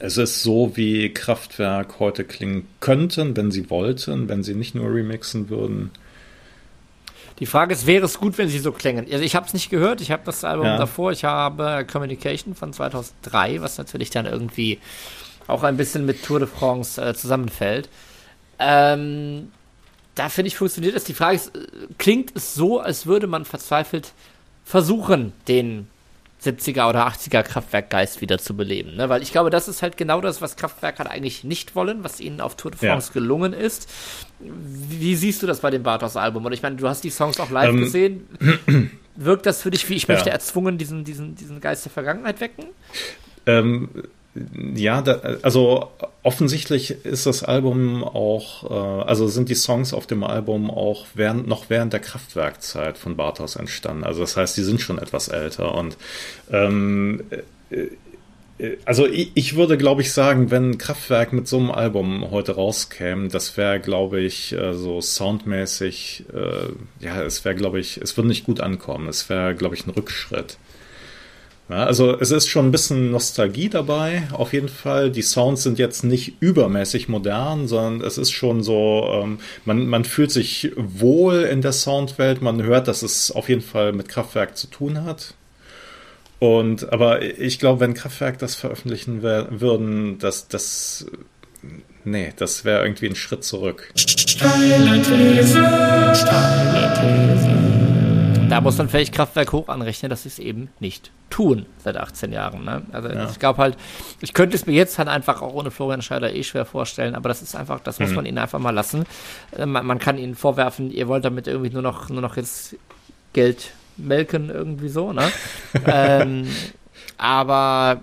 es ist so, wie Kraftwerk heute klingen könnten, wenn sie wollten, wenn sie nicht nur remixen würden. Die Frage ist, wäre es gut, wenn sie so klängen? Also ich habe es nicht gehört, ich habe das Album ja. davor, ich habe Communication von 2003, was natürlich dann irgendwie auch ein bisschen mit Tour de France äh, zusammenfällt. Ähm, da finde ich, funktioniert das. Die Frage ist, äh, klingt es so, als würde man verzweifelt versuchen, den 70er oder 80er Kraftwerkgeist wieder zu beleben. Ne? Weil ich glaube, das ist halt genau das, was Kraftwerk halt eigentlich nicht wollen, was ihnen auf Tour de France ja. gelungen ist. Wie siehst du das bei dem Bartos-Album? Und ich meine, du hast die Songs auch live ähm, gesehen. [clears throat] Wirkt das für dich wie, ich möchte ja. erzwungen diesen, diesen, diesen Geist der Vergangenheit wecken? Ähm, ja, da, also offensichtlich ist das Album auch, äh, also sind die Songs auf dem Album auch während, noch während der Kraftwerkzeit von Bartos entstanden. Also das heißt, die sind schon etwas älter und ähm, äh, also ich, ich würde, glaube ich, sagen, wenn Kraftwerk mit so einem Album heute rauskäme, das wäre, glaube ich, äh, so soundmäßig, äh, ja, es wäre, glaube ich, es würde nicht gut ankommen. Es wäre, glaube ich, ein Rückschritt. Ja, also es ist schon ein bisschen Nostalgie dabei, auf jeden Fall. Die Sounds sind jetzt nicht übermäßig modern, sondern es ist schon so, ähm, man, man fühlt sich wohl in der Soundwelt, man hört, dass es auf jeden Fall mit Kraftwerk zu tun hat. Und aber ich glaube, wenn Kraftwerk das veröffentlichen würden, dass das nee, das wäre irgendwie ein Schritt zurück. Steile These. Da muss man vielleicht Kraftwerk hoch anrechnen, dass sie es eben nicht tun seit 18 Jahren. Ne? Also ja. ich glaube halt, ich könnte es mir jetzt halt einfach auch ohne Florian Scheider eh schwer vorstellen, aber das ist einfach, das muss mhm. man ihnen einfach mal lassen. Äh, man, man, kann ihnen vorwerfen, ihr wollt damit irgendwie nur noch, nur noch jetzt Geld melken, irgendwie so, ne? [laughs] ähm, aber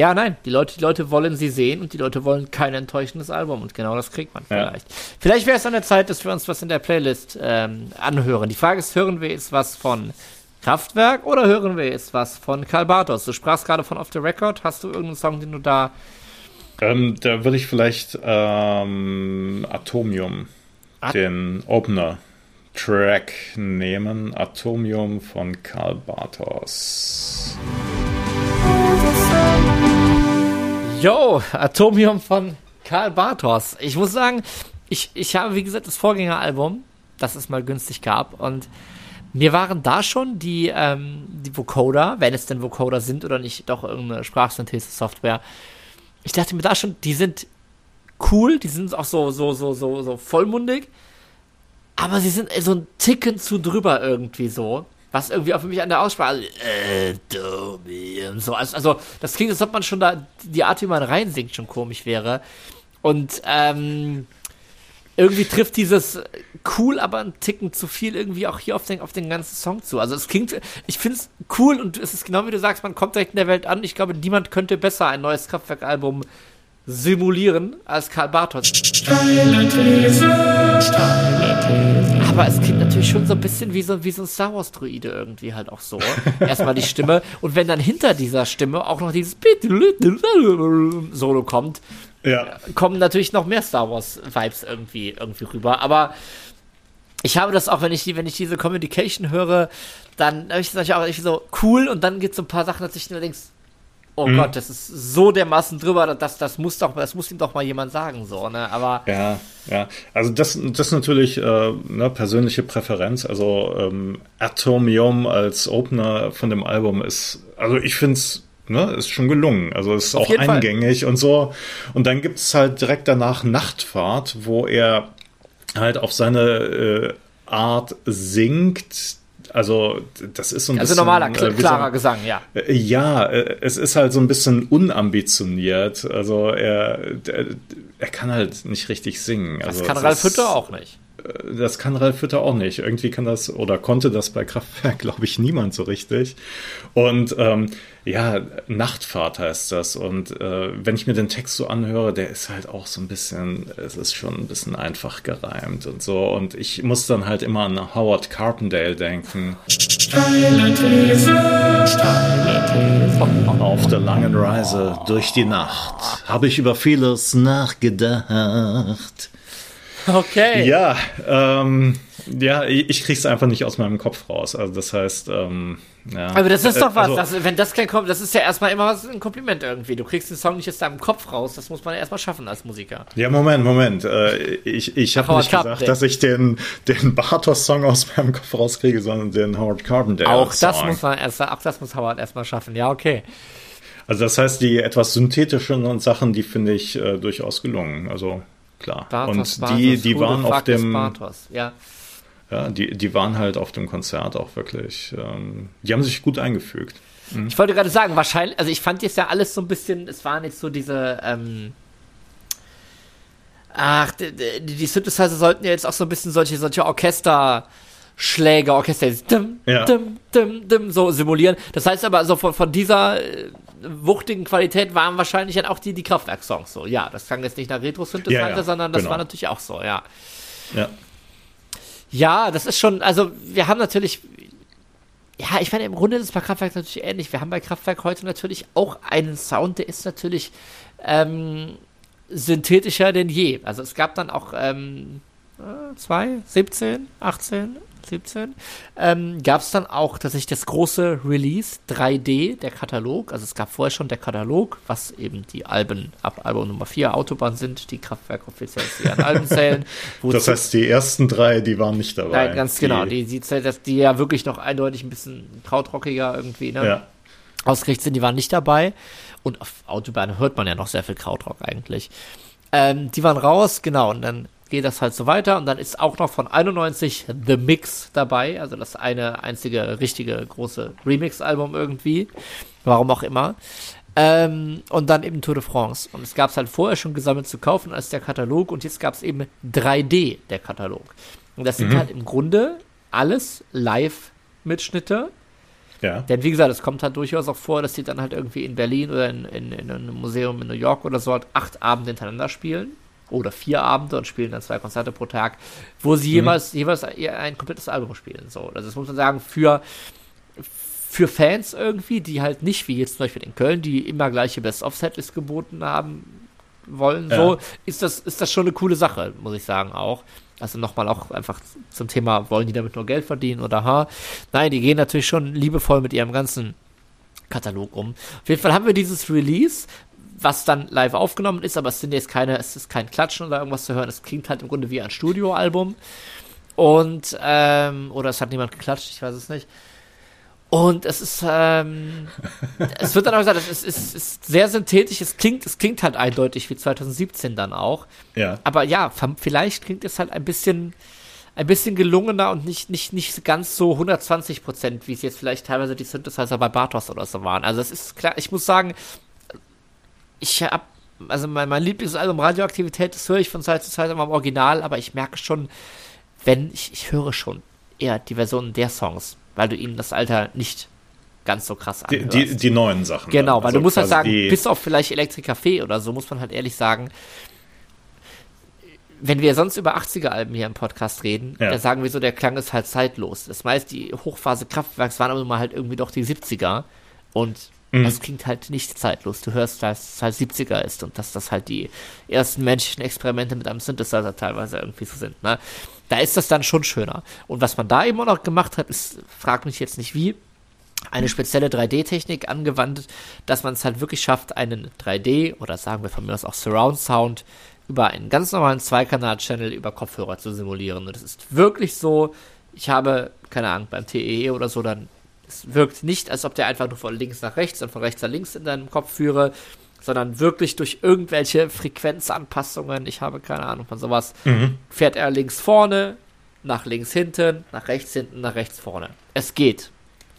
ja, nein, die Leute, die Leute wollen sie sehen und die Leute wollen kein enttäuschendes Album und genau das kriegt man vielleicht. Ja. Vielleicht wäre es an der Zeit, dass wir uns was in der Playlist ähm, anhören. Die Frage ist, hören wir jetzt was von Kraftwerk oder hören wir jetzt was von Karl Bartos? Du sprachst gerade von Off the Record. Hast du irgendeinen Song, den du da. Ähm, da würde ich vielleicht ähm, Atomium, At den Opener. Track nehmen. Atomium von Karl Bartos. Yo, Atomium von Karl Bartos. Ich muss sagen, ich, ich habe, wie gesagt, das Vorgängeralbum, das es mal günstig gab, und mir waren da schon die, ähm, die Vocoder, wenn es denn Vocoder sind oder nicht, doch irgendeine Sprachsynthese-Software. Ich dachte mir da schon, die sind cool, die sind auch so, so, so, so, so vollmundig, aber sie sind so ein Ticken zu drüber irgendwie so was irgendwie auch für mich an der Aussprache, äh, so, also, also das klingt, als ob man schon da, die Art, wie man reinsingt, schon komisch wäre. Und, ähm, irgendwie trifft dieses cool, aber ein Ticken zu viel irgendwie auch hier auf den, auf den ganzen Song zu. Also es klingt, ich finde es cool und es ist genau wie du sagst, man kommt direkt in der Welt an. Ich glaube, niemand könnte besser ein neues Kraftwerk-Album simulieren als Karl Bartos. Steile These, steile. Aber es klingt natürlich schon so ein bisschen wie so, wie so ein Star Wars Druide irgendwie halt auch so. [laughs] Erstmal die Stimme und wenn dann hinter dieser Stimme auch noch dieses Solo kommt, ja. kommen natürlich noch mehr Star Wars Vibes irgendwie, irgendwie rüber. Aber ich habe das auch, wenn ich, wenn ich diese Communication höre, dann habe ich das auch so cool und dann gibt es so ein paar Sachen, dass ich nur denkst, oh mhm. Gott, das ist so dermaßen drüber, das, das muss doch, das muss ihm doch mal jemand sagen, so, ne? Aber. Ja, ja. Also das, das ist natürlich äh, ne, persönliche Präferenz. Also ähm, Atomium als Opener von dem Album ist, also ich finde es ne, ist schon gelungen. Also ist Auf auch eingängig Fall. und so. Und dann gibt es halt direkt danach Nachtfahrt, wo er halt auf seine äh, Art singt, also das ist so ein also bisschen... Also normaler, äh, klarer so, Gesang, ja. Äh, ja, äh, es ist halt so ein bisschen unambitioniert. Also er, er kann halt nicht richtig singen. Das also kann Ralf Hütter auch nicht. Das kann Ralf Hütter auch nicht. Irgendwie kann das oder konnte das bei Kraftwerk, [laughs] glaube ich, niemand so richtig. Und ähm, ja, Nachtfahrt heißt das. Und äh, wenn ich mir den Text so anhöre, der ist halt auch so ein bisschen, es ist schon ein bisschen einfach gereimt und so. Und ich muss dann halt immer an Howard Carpendale denken. Steile These, steile These. Auf der langen Reise durch die Nacht habe ich über vieles nachgedacht. [laughs] Okay. Ja, ähm, Ja, ich krieg's einfach nicht aus meinem Kopf raus. Also das heißt, ähm, ja. Aber das ist doch was. Also, das, wenn das kein Kom das ist ja erstmal immer was, ein Kompliment irgendwie. Du kriegst den Song nicht aus deinem Kopf raus. Das muss man ja erstmal schaffen als Musiker. Ja, Moment, Moment. Äh, ich ich habe nicht Carpenter. gesagt, dass ich den, den Bartos-Song aus meinem Kopf rauskriege, sondern den Howard Carpenter. Auch das muss man erst, auch das muss Howard erstmal schaffen. Ja, okay. Also das heißt, die etwas synthetischen Sachen, die finde ich äh, durchaus gelungen. Also klar. Bartos, Und Bartos, die, die waren auf dem. Bartos. Ja. Ja, die, die waren halt auf dem Konzert auch wirklich. Ähm, die haben sich gut eingefügt. Mhm. Ich wollte gerade sagen, wahrscheinlich, also ich fand jetzt ja alles so ein bisschen, es waren jetzt so diese, ähm, ach, die, die, die Synthesizer sollten ja jetzt auch so ein bisschen solche, solche Orchester, Schläge, Orchester, dim, ja. dim, dim, dim, so simulieren. Das heißt aber, so von, von dieser äh, wuchtigen Qualität waren wahrscheinlich dann auch die, die Kraftwerk-Songs so. Ja, das klang jetzt nicht nach Retro-Synthesizer, ja, ja, sondern das genau. war natürlich auch so, ja. Ja. Ja, das ist schon, also wir haben natürlich, ja, ich meine, im Grunde ist es bei Kraftwerk natürlich ähnlich. Wir haben bei Kraftwerk heute natürlich auch einen Sound, der ist natürlich ähm, synthetischer denn je. Also es gab dann auch ähm, äh, zwei, 17, 18, 17, ähm, gab es dann auch tatsächlich das große Release 3D, der Katalog. Also es gab vorher schon der Katalog, was eben die Alben ab Album Nummer 4 Autobahn sind, die Kraftwerk offiziell zu ihren Alben [laughs] zählen. das heißt, die ersten drei, die waren nicht dabei. Nein, ganz genau. Die, die, die, die ja wirklich noch eindeutig ein bisschen krautrockiger irgendwie ne, ja. ausgerichtet sind, die waren nicht dabei. Und auf Autobahn hört man ja noch sehr viel Krautrock eigentlich. Ähm, die waren raus, genau, und dann geht das halt so weiter. Und dann ist auch noch von 91 The Mix dabei, also das eine einzige richtige große Remix-Album irgendwie. Warum auch immer. Ähm, und dann eben Tour de France. Und es gab es halt vorher schon gesammelt zu kaufen als der Katalog und jetzt gab es eben 3D, der Katalog. Und das sind mhm. halt im Grunde alles Live-Mitschnitte. Ja. Denn wie gesagt, es kommt halt durchaus auch vor, dass sie dann halt irgendwie in Berlin oder in, in, in einem Museum in New York oder so halt acht Abende hintereinander spielen oder vier Abende und spielen dann zwei Konzerte pro Tag, wo sie mhm. jeweils, jeweils ein komplettes Album spielen. So, also das muss man sagen, für, für Fans irgendwie, die halt nicht wie jetzt zum Beispiel in Köln, die immer gleiche Best-of-Setlist geboten haben wollen, ja. so, ist das, ist das schon eine coole Sache, muss ich sagen auch. Also nochmal auch einfach zum Thema, wollen die damit nur Geld verdienen oder ha? Nein, die gehen natürlich schon liebevoll mit ihrem ganzen Katalog um. Auf jeden Fall haben wir dieses Release, was dann live aufgenommen ist, aber es sind jetzt keine, es ist kein Klatschen oder irgendwas zu hören. Es klingt halt im Grunde wie ein Studioalbum. Und, ähm, oder es hat niemand geklatscht, ich weiß es nicht. Und es ist, ähm, [laughs] es wird dann auch gesagt, es ist, ist, ist sehr synthetisch, es klingt, es klingt halt eindeutig wie 2017 dann auch. Ja. Aber ja, vielleicht klingt es halt ein bisschen, ein bisschen gelungener und nicht, nicht, nicht ganz so 120 Prozent, wie es jetzt vielleicht teilweise die Synthesizer bei Bartos oder so waren. Also es ist klar, ich muss sagen, ich habe, also mein, mein Lieblingsalbum Radioaktivität, das höre ich von Zeit zu Zeit immer im Original, aber ich merke schon, wenn, ich, ich höre schon eher die Versionen der Songs, weil du ihnen das Alter nicht ganz so krass anhörst. Die, die, die neuen Sachen. Genau, weil also du musst halt sagen, bis auf vielleicht Electric Café oder so, muss man halt ehrlich sagen, wenn wir sonst über 80er-Alben hier im Podcast reden, ja. da sagen wir so, der Klang ist halt zeitlos. Das meist die Hochphase Kraftwerks waren aber mal halt irgendwie doch die 70er und Mhm. Das klingt halt nicht zeitlos. Du hörst, dass es halt 70er ist und dass das halt die ersten menschlichen Experimente mit einem Synthesizer teilweise irgendwie so sind. Ne? Da ist das dann schon schöner. Und was man da eben auch noch gemacht hat, ist, frag mich jetzt nicht wie, eine spezielle 3D-Technik angewandt, dass man es halt wirklich schafft, einen 3D oder sagen wir von mir aus auch Surround Sound über einen ganz normalen Zweikanal-Channel über Kopfhörer zu simulieren. Und es ist wirklich so, ich habe, keine Ahnung, beim TEE e oder so dann es wirkt nicht, als ob der einfach nur von links nach rechts und von rechts nach links in deinem Kopf führe, sondern wirklich durch irgendwelche Frequenzanpassungen, ich habe keine Ahnung von sowas, mhm. fährt er links vorne, nach links hinten, nach rechts hinten, nach rechts vorne. Es geht.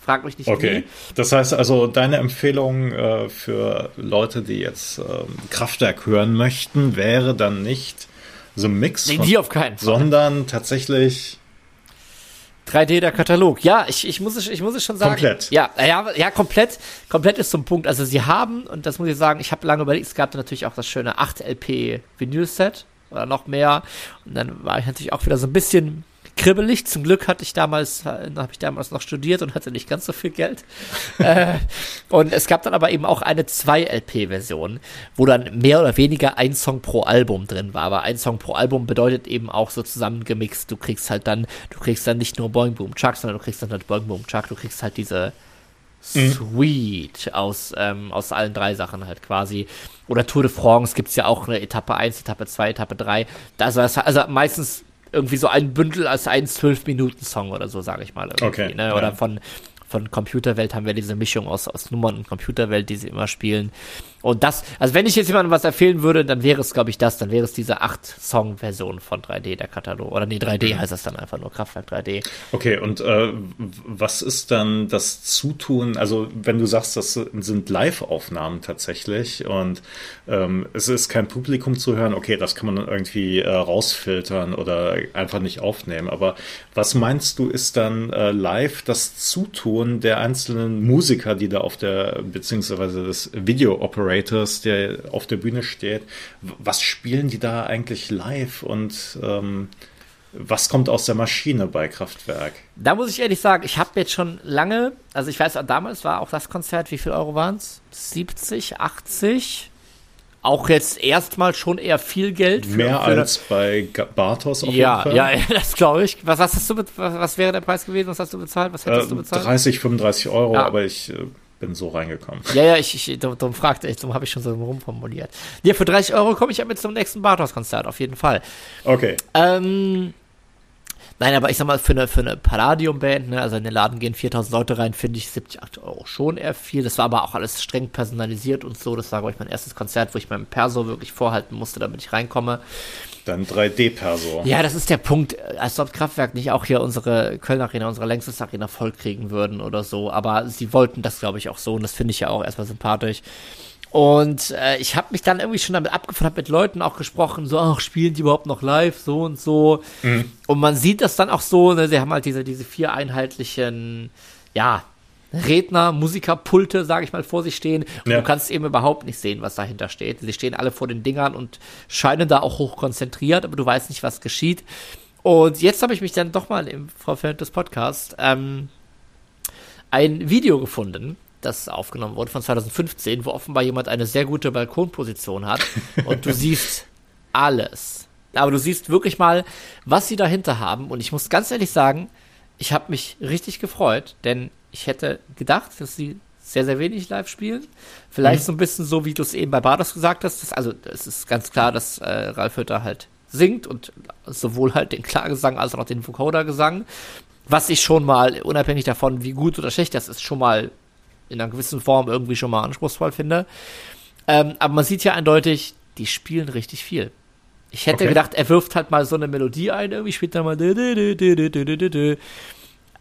Frag mich nicht Okay. Wie. Das heißt also, deine Empfehlung äh, für Leute, die jetzt äh, Kraftwerk hören möchten, wäre dann nicht so ein Mix, nee, von, auf keinen Fall. sondern tatsächlich 3D der Katalog. Ja, ich, ich, muss, es, ich muss es schon sagen. Komplett. Ja, ja, ja, komplett. Komplett ist zum Punkt. Also sie haben, und das muss ich sagen, ich habe lange überlegt, es gab natürlich auch das schöne 8 LP Vinyl-Set oder noch mehr. Und dann war ich natürlich auch wieder so ein bisschen kribbelig. Zum Glück hatte ich damals, äh, habe ich damals noch studiert und hatte nicht ganz so viel Geld. [laughs] äh, und es gab dann aber eben auch eine 2-LP-Version, wo dann mehr oder weniger ein Song pro Album drin war. Aber ein Song pro Album bedeutet eben auch so zusammengemixt. Du kriegst halt dann, du kriegst dann nicht nur Boing Boom Chuck, sondern du kriegst dann halt Boing Boom Chuck. Du kriegst halt diese mhm. Suite aus, ähm, aus allen drei Sachen halt quasi. Oder Tour de France gibt es ja auch eine Etappe 1, Etappe 2, Etappe 3. Also, also meistens irgendwie so ein Bündel als ein 12-Minuten-Song oder so, sage ich mal. Okay. Ne? Oder ja. von, von Computerwelt haben wir diese Mischung aus, aus Nummern und Computerwelt, die sie immer spielen. Und das, also wenn ich jetzt jemandem was empfehlen würde, dann wäre es, glaube ich, das. Dann wäre es diese 8-Song-Version von 3D, der Katalog. Oder nee, 3D mhm. heißt das dann einfach nur, Kraftwerk 3D. Okay, und äh, was ist dann das Zutun? Also, wenn du sagst, das sind Live-Aufnahmen tatsächlich und ähm, es ist kein Publikum zu hören, okay, das kann man dann irgendwie äh, rausfiltern oder einfach nicht aufnehmen. Aber was meinst du, ist dann äh, live das Zutun der einzelnen Musiker, die da auf der, beziehungsweise des Video-Operators Operators, der auf der Bühne steht. Was spielen die da eigentlich live und ähm, was kommt aus der Maschine bei Kraftwerk? Da muss ich ehrlich sagen, ich habe jetzt schon lange, also ich weiß, damals war auch das Konzert, wie viel Euro waren es? 70, 80? Auch jetzt erstmal schon eher viel Geld. Für, Mehr für als bei Bartos auf ja, jeden Fall. [laughs] Ja, das glaube ich. Was, hast du, was, was wäre der Preis gewesen? Was hast du bezahlt? Was hättest äh, du bezahlt? 30, 35 Euro, ja. aber ich äh, bin so reingekommen. Ja, ja, ich, ich darum fragte ich, darum habe ich schon so rumformuliert. Ja, für 30 Euro komme ich ja mit zum nächsten Bartos-Konzert, auf jeden Fall. Okay. Ähm, nein, aber ich sag mal, für eine, für eine Palladium-Band, ne, also in den Laden gehen 4000 Leute rein, finde ich 70, 8 Euro schon eher viel. Das war aber auch alles streng personalisiert und so. Das war, glaube ich, mein erstes Konzert, wo ich meinem Perso wirklich vorhalten musste, damit ich reinkomme. Dann 3D-Perso. Ja, das ist der Punkt. Als ob Kraftwerk nicht auch hier unsere Köln Arena, unsere längstes Arena vollkriegen würden oder so. Aber sie wollten das, glaube ich, auch so. Und das finde ich ja auch erstmal sympathisch. Und äh, ich habe mich dann irgendwie schon damit abgefunden, habe mit Leuten auch gesprochen, so, ach, spielen die überhaupt noch live, so und so. Mhm. Und man sieht das dann auch so, ne, sie haben halt diese, diese vier einheitlichen, ja, Redner, Musikerpulte, sage ich mal, vor sich stehen. Und ja. du kannst eben überhaupt nicht sehen, was dahinter steht. Sie stehen alle vor den Dingern und scheinen da auch hoch konzentriert, aber du weißt nicht, was geschieht. Und jetzt habe ich mich dann doch mal im Vorfeld des Podcasts ähm, ein Video gefunden, das aufgenommen wurde von 2015, wo offenbar jemand eine sehr gute Balkonposition hat [laughs] und du siehst alles. Aber du siehst wirklich mal, was sie dahinter haben. Und ich muss ganz ehrlich sagen, ich habe mich richtig gefreut, denn ich hätte gedacht, dass sie sehr, sehr wenig live spielen. Vielleicht mhm. so ein bisschen so, wie du es eben bei Bardos gesagt hast. Dass, also, es ist ganz klar, dass äh, Ralf Hütter halt singt und sowohl halt den Klargesang als auch den Vocoder-Gesang. Was ich schon mal, unabhängig davon, wie gut oder schlecht das ist, schon mal in einer gewissen Form irgendwie schon mal anspruchsvoll finde. Ähm, aber man sieht ja eindeutig, die spielen richtig viel. Ich hätte okay. gedacht, er wirft halt mal so eine Melodie ein, irgendwie spielt er mal.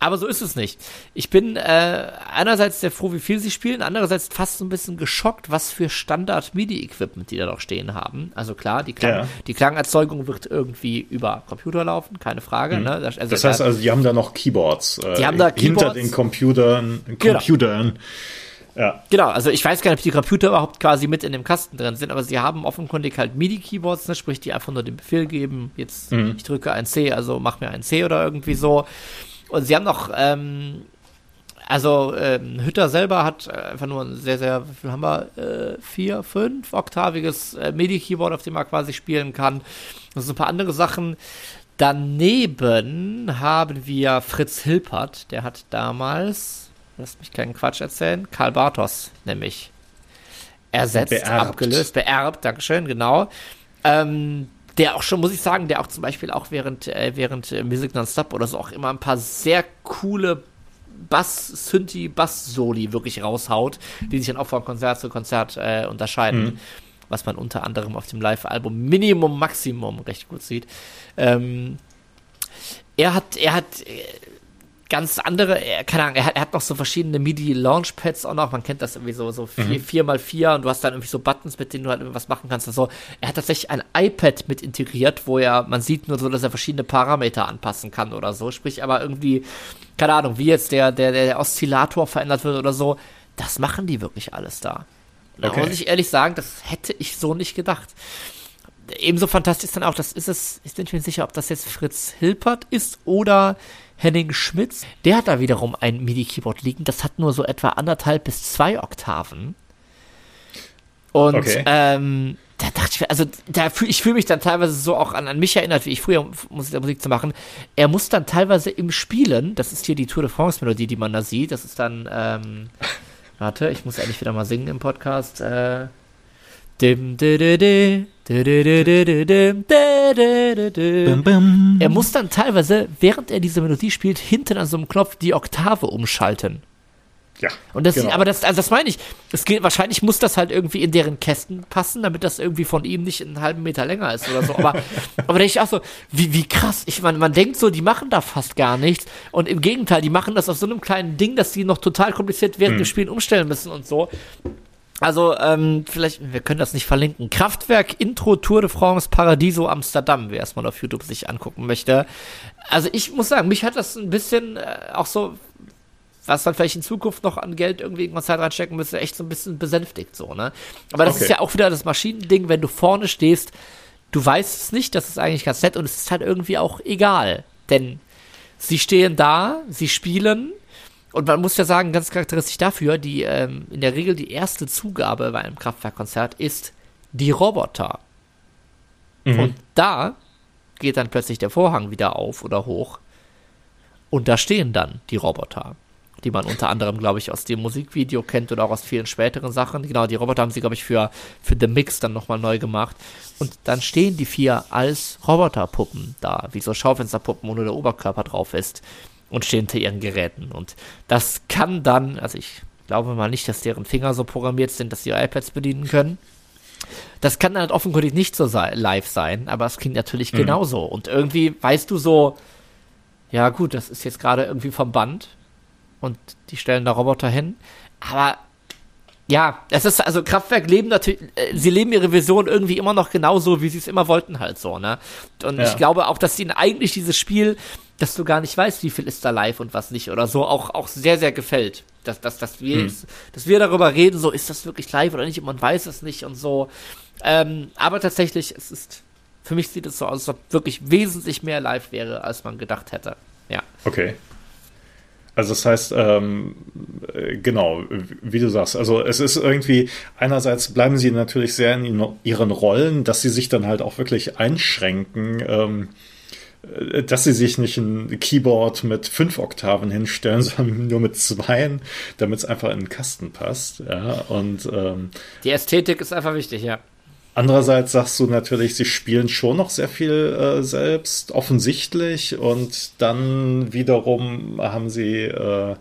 Aber so ist es nicht. Ich bin äh, einerseits sehr froh, wie viel sie spielen, andererseits fast so ein bisschen geschockt, was für Standard-MIDI-Equipment die da noch stehen haben. Also klar, die, Klang, ja. die Klangerzeugung wird irgendwie über Computer laufen, keine Frage. Mhm. Ne? Also das heißt also, die haben da noch Keyboards, äh, die haben da Keyboards hinter den Computern. Genau. Computern. Genau. Ja. Genau, also ich weiß gar nicht, ob die Computer überhaupt quasi mit in dem Kasten drin sind, aber sie haben offenkundig halt MIDI-Keyboards, ne, sprich, die einfach nur den Befehl geben, jetzt mhm. ich drücke ein C, also mach mir ein C oder irgendwie so. Und sie haben noch, ähm, also ähm, Hütter selber hat äh, einfach nur ein sehr, sehr, wie viel haben wir? Äh, vier, fünf oktaviges äh, MIDI-Keyboard, auf dem man quasi spielen kann. Das sind ein paar andere Sachen. Daneben haben wir Fritz Hilpert, der hat damals, lass mich keinen Quatsch erzählen, Karl Bartos nämlich ersetzt, beerbt. abgelöst, beerbt, Dankeschön, genau. Ähm, der auch schon, muss ich sagen, der auch zum Beispiel auch während, äh, während äh, Music Nonstop oder so auch immer ein paar sehr coole Bass, Synthi, Bass-Soli wirklich raushaut, die sich dann auch von Konzert zu Konzert äh, unterscheiden. Mhm. Was man unter anderem auf dem Live-Album Minimum Maximum recht gut sieht. Ähm, er hat, er hat, äh, ganz andere, keine Ahnung, er hat, er hat noch so verschiedene MIDI-Launchpads auch noch, man kennt das irgendwie so, so vier, mhm. mal vier und du hast dann irgendwie so Buttons, mit denen du halt irgendwas machen kannst. Also, er hat tatsächlich ein iPad mit integriert, wo er, man sieht nur so, dass er verschiedene Parameter anpassen kann oder so. Sprich, aber irgendwie, keine Ahnung, wie jetzt der, der, der Oszillator verändert wird oder so, das machen die wirklich alles da. Da muss ich ehrlich sagen, das hätte ich so nicht gedacht. ebenso fantastisch ist dann auch, das ist es, ich bin mir nicht sicher, ob das jetzt Fritz Hilpert ist oder Henning Schmitz. Der hat da wiederum ein MIDI-Keyboard liegen, das hat nur so etwa anderthalb bis zwei Oktaven. Und okay. ähm, da dachte ich, also da fühl, ich fühle mich dann teilweise so auch an, an mich erinnert, wie ich früher Musik, Musik zu machen. Er muss dann teilweise im Spielen, das ist hier die Tour de France Melodie, die man da sieht, das ist dann, ähm, [laughs] warte, ich muss endlich wieder mal singen im Podcast. Äh, dim, er muss dann teilweise, während er diese Melodie spielt, hinten an so einem Knopf die Oktave umschalten. Ja. Und das, genau. aber das, also das meine ich. Es geht, wahrscheinlich muss das halt irgendwie in deren Kästen passen, damit das irgendwie von ihm nicht einen halben Meter länger ist oder so. Aber, aber denke ich auch so, wie, wie krass. Ich meine, man denkt so, die machen da fast gar nichts. Und im Gegenteil, die machen das auf so einem kleinen Ding, dass die noch total kompliziert während hm. dem Spielen umstellen müssen und so. Also, ähm, vielleicht, wir können das nicht verlinken. Kraftwerk Intro Tour de France Paradiso Amsterdam, wer erstmal auf YouTube sich angucken möchte. Also ich muss sagen, mich hat das ein bisschen äh, auch so was man vielleicht in Zukunft noch an Geld irgendwie in Konzert reinstecken müsste, echt so ein bisschen besänftigt, so, ne? Aber das okay. ist ja auch wieder das Maschinending, wenn du vorne stehst, du weißt es nicht, das ist eigentlich ganz nett und es ist halt irgendwie auch egal. Denn sie stehen da, sie spielen, und man muss ja sagen, ganz charakteristisch dafür, die ähm, in der Regel die erste Zugabe bei einem Kraftwerkkonzert ist die Roboter. Mhm. Und da geht dann plötzlich der Vorhang wieder auf oder hoch. Und da stehen dann die Roboter die man unter anderem, glaube ich, aus dem Musikvideo kennt oder auch aus vielen späteren Sachen. Genau, die Roboter haben sie, glaube ich, für, für The Mix dann nochmal neu gemacht. Und dann stehen die vier als Roboterpuppen da, wie so Schaufensterpuppen, wo nur der Oberkörper drauf ist und stehen hinter ihren Geräten. Und das kann dann, also ich glaube mal nicht, dass deren Finger so programmiert sind, dass sie iPads bedienen können. Das kann dann halt offenkundig nicht so live sein, aber es klingt natürlich mhm. genauso. Und irgendwie weißt du so, ja gut, das ist jetzt gerade irgendwie vom Band und die stellen da Roboter hin. Aber ja, es ist also Kraftwerk leben natürlich, äh, sie leben ihre Vision irgendwie immer noch genauso, wie sie es immer wollten halt so, ne? Und ja. ich glaube auch, dass ihnen eigentlich dieses Spiel, dass du gar nicht weißt, wie viel ist da live und was nicht oder so, auch, auch sehr, sehr gefällt. Dass, dass, dass, wir, hm. dass wir darüber reden, so ist das wirklich live oder nicht, und man weiß es nicht und so. Ähm, aber tatsächlich, es ist, für mich sieht es so aus, als ob wirklich wesentlich mehr live wäre, als man gedacht hätte. Ja. Okay. Also das heißt, ähm, genau, wie du sagst, also es ist irgendwie, einerseits bleiben sie natürlich sehr in ihren Rollen, dass sie sich dann halt auch wirklich einschränken, ähm, dass sie sich nicht ein Keyboard mit fünf Oktaven hinstellen, [laughs] sondern nur mit zweien, damit es einfach in den Kasten passt. Ja, und ähm, die Ästhetik ist einfach wichtig, ja. Andererseits sagst du natürlich, sie spielen schon noch sehr viel äh, selbst, offensichtlich, und dann wiederum haben sie äh,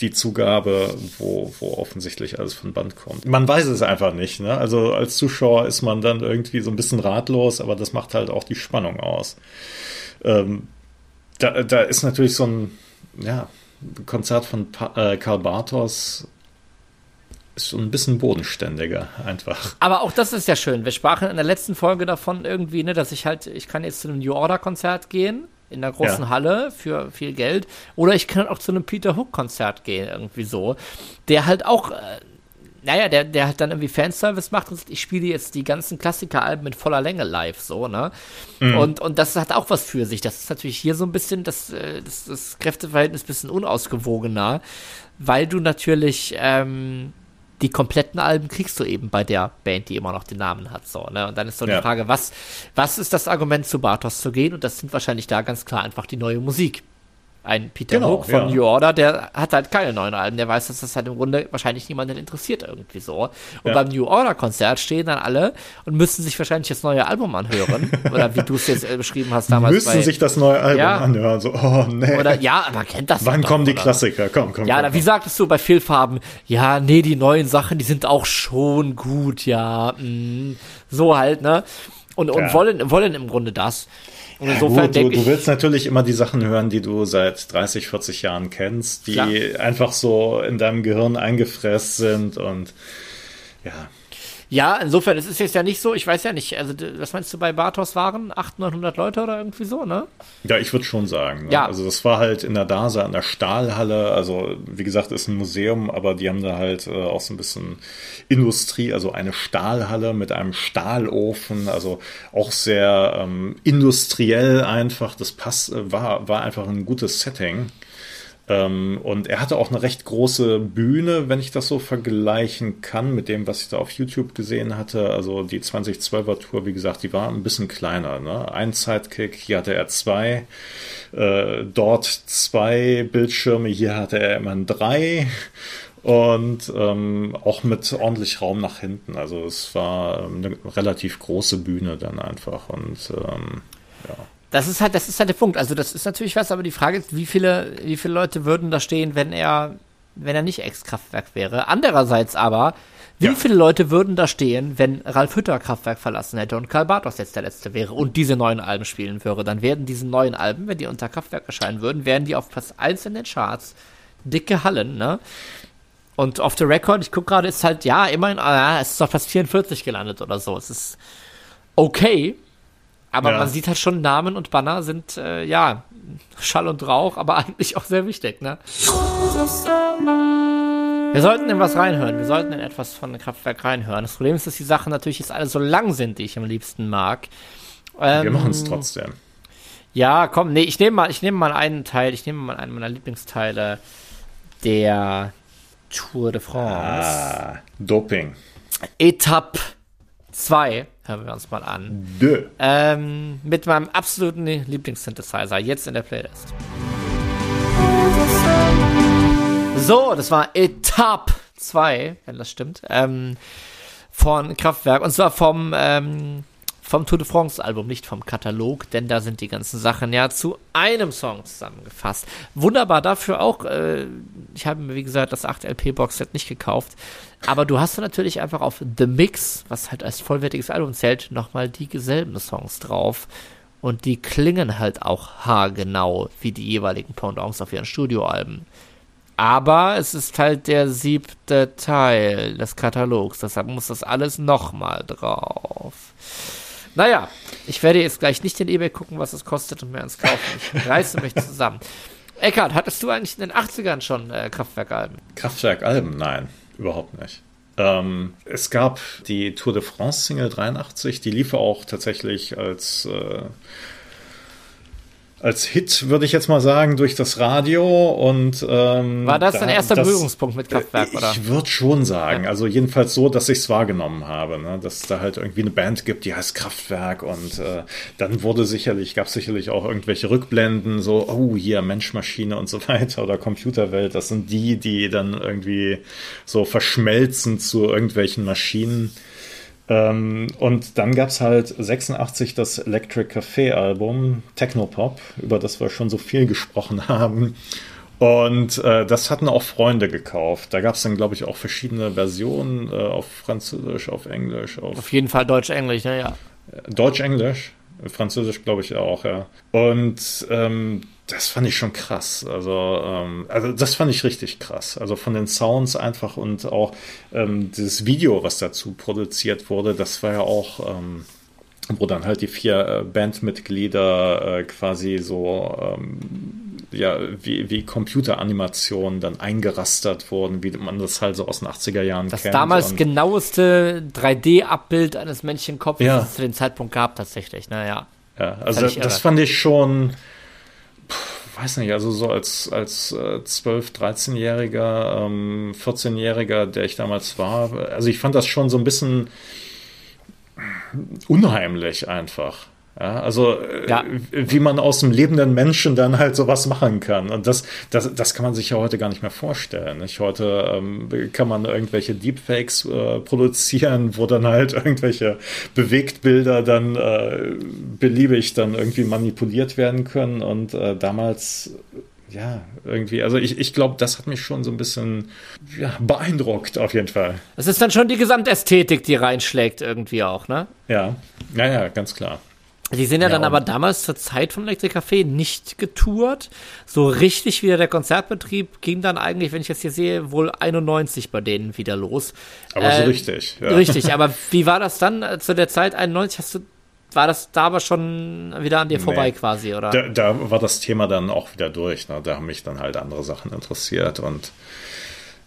die Zugabe, wo, wo offensichtlich alles von Band kommt. Man weiß es einfach nicht. Ne? Also als Zuschauer ist man dann irgendwie so ein bisschen ratlos, aber das macht halt auch die Spannung aus. Ähm, da, da ist natürlich so ein ja, Konzert von pa äh, Karl Bartos ist so ein bisschen bodenständiger einfach. Aber auch das ist ja schön. Wir sprachen in der letzten Folge davon irgendwie, ne, dass ich halt, ich kann jetzt zu einem New Order Konzert gehen in der großen ja. Halle für viel Geld oder ich kann auch zu einem Peter Hook Konzert gehen irgendwie so, der halt auch äh, naja, der, der halt dann irgendwie Fanservice macht und sagt, ich spiele jetzt die ganzen Klassikeralben in voller Länge live, so, ne? Mhm. Und, und das hat auch was für sich. Das ist natürlich hier so ein bisschen das, äh, das, das Kräfteverhältnis ein bisschen unausgewogener, weil du natürlich, ähm, die kompletten Alben kriegst du eben bei der Band, die immer noch den Namen hat. So, ne? Und dann ist so ja. die Frage, was, was ist das Argument, zu Bartos zu gehen? Und das sind wahrscheinlich da ganz klar einfach die neue Musik ein Peter genau, Hook von ja. New Order, der hat halt keine neuen Alben. Der weiß, dass das halt im Grunde wahrscheinlich niemanden interessiert irgendwie so. Und ja. beim New Order Konzert stehen dann alle und müssen sich wahrscheinlich das neue Album anhören. [laughs] Oder wie du es jetzt äh, beschrieben hast damals. Müssen bei, sich das neue Album ja. anhören. So, oh nee. Oder ja, man kennt das. Wann doch, kommen die oder? Klassiker? Komm, komm. Ja, komm, wie sagtest du bei Fehlfarben? Ja, nee, die neuen Sachen, die sind auch schon gut, ja. Mh, mm, so halt, ne? Und, und wollen, wollen im Grunde das. Und insofern ja, gut, du, du willst natürlich immer die Sachen hören, die du seit 30, 40 Jahren kennst, die Klar. einfach so in deinem Gehirn eingefräst sind und ja. Ja, insofern, es ist jetzt ja nicht so, ich weiß ja nicht, also was meinst du bei Bartos waren? 800, 900 Leute oder irgendwie so, ne? Ja, ich würde schon sagen. Ne? Ja. Also das war halt in der Dasa an der Stahlhalle, also wie gesagt, ist ein Museum, aber die haben da halt äh, auch so ein bisschen Industrie, also eine Stahlhalle mit einem Stahlofen, also auch sehr ähm, industriell einfach, das passt, äh, war, war einfach ein gutes Setting. Ähm, und er hatte auch eine recht große Bühne, wenn ich das so vergleichen kann mit dem, was ich da auf YouTube gesehen hatte. Also die 2012er Tour, wie gesagt, die war ein bisschen kleiner. Ne? Ein Sidekick, hier hatte er zwei, äh, dort zwei Bildschirme, hier hatte er immerhin drei und ähm, auch mit ordentlich Raum nach hinten. Also es war ähm, eine relativ große Bühne dann einfach und ähm, ja. Das ist halt, das ist halt der Punkt. Also das ist natürlich was, aber die Frage ist, wie viele, wie viele Leute würden da stehen, wenn er, wenn er nicht Ex-Kraftwerk wäre? Andererseits aber, wie Ja. viele Leute würden da stehen, wenn Ralf Hütter Kraftwerk verlassen hätte und Karl Bartos jetzt der Letzte wäre und diese neuen Alben spielen würde? Dann werden diese neuen Alben, wenn die unter Kraftwerk erscheinen würden, wären die auf Platz 1 in den Charts. Dicke Hallen, ne? Und off the record, ich gucke gerade, ist halt, ja, immerhin, ah, es ist auf Platz 44 gelandet oder so. Es ist okay, aber Ja. man sieht halt schon, Namen und Banner sind, äh, ja, Schall und Rauch, aber [laughs] eigentlich auch sehr wichtig, ne? Wir sollten in was reinhören. Wir sollten in etwas von Kraftwerk reinhören. Das Problem ist, dass die Sachen natürlich jetzt alle so lang sind, die ich am liebsten mag. Ähm, Wir machen es trotzdem. Ja, komm, nee, ich nehme mal, ich nehme mal einen Teil, ich nehme mal einen meiner Lieblingsteile der Tour de France. Ah, Doping. Etappe 2, hören wir uns mal an. Dö. Ähm, mit meinem absoluten Lieblingssynthesizer, jetzt in der Playlist. So, das war Etappe 2, wenn das stimmt, ähm, von Kraftwerk. Und zwar vom, ähm, vom Tour de France Album, nicht vom Katalog, denn da sind die ganzen Sachen ja zu einem Song zusammengefasst. Wunderbar dafür auch, äh, ich habe mir wie gesagt das 8 LP Boxset nicht gekauft, aber du hast natürlich einfach auf The Mix, was halt als vollwertiges Album zählt, nochmal die selben Songs drauf. Und die klingen halt auch haargenau wie die jeweiligen Pendants auf ihren Studioalben. Aber es ist halt der siebte Teil des Katalogs, deshalb muss das alles nochmal drauf. Naja, ich werde jetzt gleich nicht in eBay gucken, was es kostet und mir eins kaufen. Ich [laughs] reiße mich zusammen. Eckart, hattest du eigentlich in den 80ern schon äh, Kraftwerkalben? Kraftwerk-Alben? Nein, überhaupt nicht. Ähm, es gab die Tour de France Single 83, die lief auch tatsächlich als, äh, als Hit, würde ich jetzt mal sagen, durch das Radio. Und, ähm, War das da- dein erster das- Berührungspunkt mit Kraftwerk, äh, oder? Ich würde schon sagen, also jedenfalls so, dass ich es wahrgenommen habe, ne? dass es da halt irgendwie eine Band gibt, die heißt Kraftwerk und äh, dann wurde sicherlich, gab es sicherlich auch irgendwelche Rückblenden, so, oh, hier Mensch, Maschine und so weiter oder Computerwelt, das sind die, die dann irgendwie so verschmelzen zu irgendwelchen Maschinen. Ähm, und dann gab es halt 86 das Electric Café Album, Technopop, über das wir schon so viel gesprochen [laughs] haben. Und äh, das hatten auch Freunde gekauft. Da gab es dann, glaube ich, auch verschiedene Versionen äh, auf Französisch, auf Englisch, auf Auf jeden Fall Deutsch-Englisch, ne? ja. Deutsch-Englisch. Französisch, glaube ich, auch, ja. Und ähm, das fand ich schon krass. Also, ähm, also das fand ich richtig krass. Also von den Sounds einfach und auch ähm, dieses Video, was dazu produziert wurde, das war ja auch, ähm, wo dann halt die vier äh, Bandmitglieder äh, quasi so ähm, ja, wie, wie Computeranimationen dann eingerastert wurden, wie man das halt so aus den 80er Jahren Das kennt. damals Und- genaueste 3D-Abbild eines Männchenkopfes, Ja. das es zu dem Zeitpunkt gab, tatsächlich. Naja. Ja, also das irre. fand ich schon, weiß nicht, also so als, als äh, 12-, 13-Jähriger, ähm, 14-Jähriger, der ich damals war, also ich fand das schon so ein bisschen unheimlich einfach. Ja, also äh, Ja. wie man aus dem lebenden Menschen dann halt sowas machen kann. Und das, das, das kann man sich ja heute gar nicht mehr vorstellen. Nicht? Heute ähm, kann man irgendwelche Deepfakes äh, produzieren, wo dann halt [laughs] irgendwelche Bewegtbilder dann äh, beliebig dann irgendwie manipuliert werden können. Und äh, damals ja, irgendwie, also ich, ich glaube, das hat mich schon so ein bisschen ja, beeindruckt, auf jeden Fall. Es ist dann schon die Gesamtästhetik, die reinschlägt, irgendwie auch, ne? Ja, ja, ja, ganz klar. Die sind ja, ja dann aber damals zur Zeit von Electric Café nicht getourt. So richtig wieder der Konzertbetrieb ging dann eigentlich, wenn ich jetzt hier sehe, wohl 91 bei denen wieder los. Aber äh, so richtig. Ja. Richtig, aber [laughs] wie war das dann äh, zu der Zeit 91? Hast du war das da aber schon wieder an dir nee. vorbei quasi, oder? Da, da, war das Thema dann auch wieder durch. Ne? Da haben mich dann halt andere Sachen interessiert und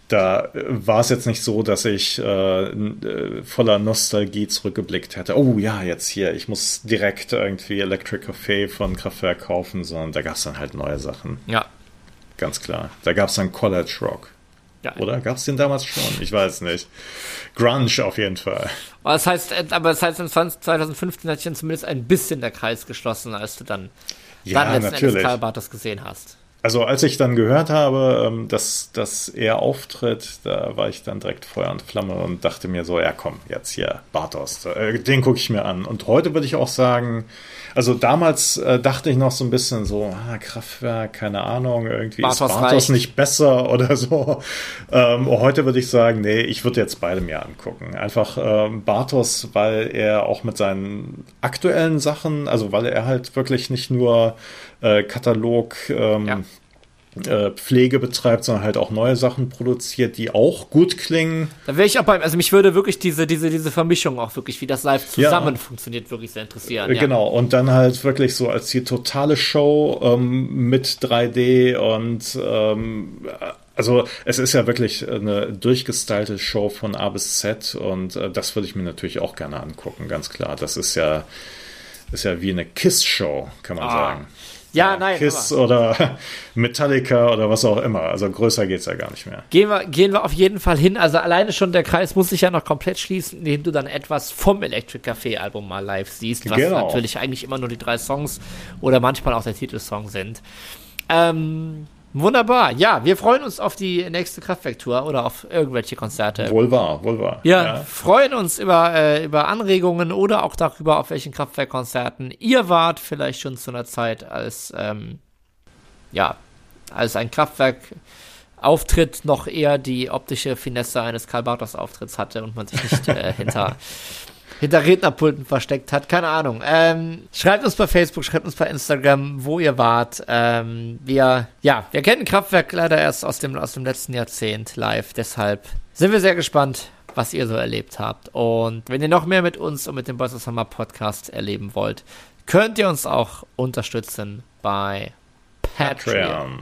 da war es jetzt nicht so, dass ich äh, äh, voller Nostalgie zurückgeblickt hätte. Oh ja, jetzt hier, ich muss direkt irgendwie Electric Café von Kraftwerk kaufen, sondern da gab es dann halt neue Sachen. Ja. Ganz klar. Da gab es dann College Rock. Ja. Oder gab es den damals schon? Ich weiß nicht. Grunge auf jeden Fall. Aber das heißt, äh, aber das heißt, in 2015 hat sich dann zumindest ein bisschen der Kreis geschlossen, als du dann, ja, dann letzten natürlich. Endes Karl Bartos gesehen hast. Also als ich dann gehört habe, ähm, dass, dass er auftritt, da war ich dann direkt Feuer und Flamme und dachte mir so, ja komm, jetzt hier, Bartos, äh, den gucke ich mir an. Und heute würde ich auch sagen, also damals äh, dachte ich noch so ein bisschen so, ah, Kraftwerk, keine Ahnung, irgendwie Bartos ist Bartos nicht besser [laughs] oder so. Ähm, heute würde ich sagen, nee, ich würde jetzt beide mir angucken. Einfach ähm, Bartos, weil er auch mit seinen aktuellen Sachen, also weil er halt wirklich nicht nur äh, Katalog ähm, ja. Äh, Pflege betreibt, sondern halt auch neue Sachen produziert, die auch gut klingen. Da wäre ich auch beim, also mich würde wirklich diese, diese, diese Vermischung auch wirklich, wie das live zusammen ja. funktioniert, wirklich sehr interessieren. Ja. Genau, und dann halt wirklich so als die totale Show ähm, mit 3D und ähm, also es ist ja wirklich eine durchgestylte Show von A bis Z und äh, das würde ich mir natürlich auch gerne angucken, ganz klar. Das ist ja, ist ja wie eine Kiss-Show, kann man ah. sagen. Ja, nein. Kiss aber. oder [laughs] Metallica oder was auch immer. Also größer geht es ja gar nicht mehr. Gehen wir, gehen wir auf jeden Fall hin. Also alleine schon der Kreis muss sich ja noch komplett schließen, indem du dann etwas vom Electric Café Album mal live siehst, was genau. natürlich eigentlich immer nur die drei Songs oder manchmal auch der Titelsong sind. Ähm, Wunderbar. Ja, wir freuen uns auf die nächste Kraftwerktour oder auf irgendwelche Konzerte. Wohl wahr, wohl wahr. Ja, ja. freuen uns über, äh, über Anregungen oder auch darüber, auf welchen Kraftwerkkonzerten ihr wart, vielleicht schon zu einer Zeit, als, ähm, ja, als ein Kraftwerk Auftritt noch eher die optische Finesse eines Karl Bartos Auftritts hatte und man sich nicht äh, hinter [laughs] hinter Rednerpulten versteckt hat. Keine Ahnung. Ähm, schreibt uns bei Facebook, schreibt uns bei Instagram, wo ihr wart. Ähm, wir, ja, wir kennen Kraftwerk leider erst aus dem, aus dem letzten Jahrzehnt live. Deshalb sind wir sehr gespannt, was ihr so erlebt habt. Und wenn ihr noch mehr mit uns und mit dem Boys of Summer Podcast erleben wollt, könnt ihr uns auch unterstützen bei Patreon.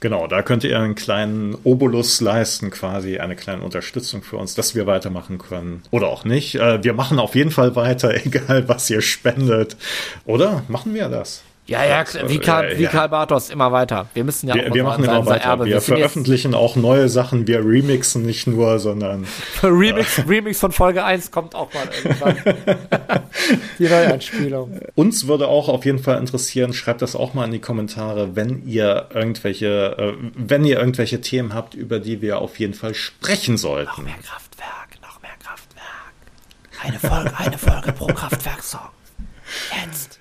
Genau, da könnt ihr einen kleinen Obolus leisten, quasi eine kleine Unterstützung für uns, dass wir weitermachen können. Oder auch nicht. Äh, wir machen auf jeden Fall weiter, [laughs] egal was ihr spendet. Oder machen wir das? Ja, ja, wie Karl, wie Karl Bartos, immer weiter. Wir müssen ja wir, auch wir machen immer weiter. Erbe. Wir, wir veröffentlichen auch neue Sachen. Wir remixen nicht nur, sondern. [laughs] Remix, Remix von Folge 1 kommt auch mal irgendwann. [laughs] die Neuanspielung. Uns würde auch auf jeden Fall interessieren, schreibt das auch mal in die Kommentare, wenn ihr irgendwelche, äh, wenn ihr irgendwelche Themen habt, über die wir auf jeden Fall sprechen sollten. Noch mehr Kraftwerk, noch mehr Kraftwerk. Eine Folge, eine Folge pro Kraftwerk-Song. Jetzt.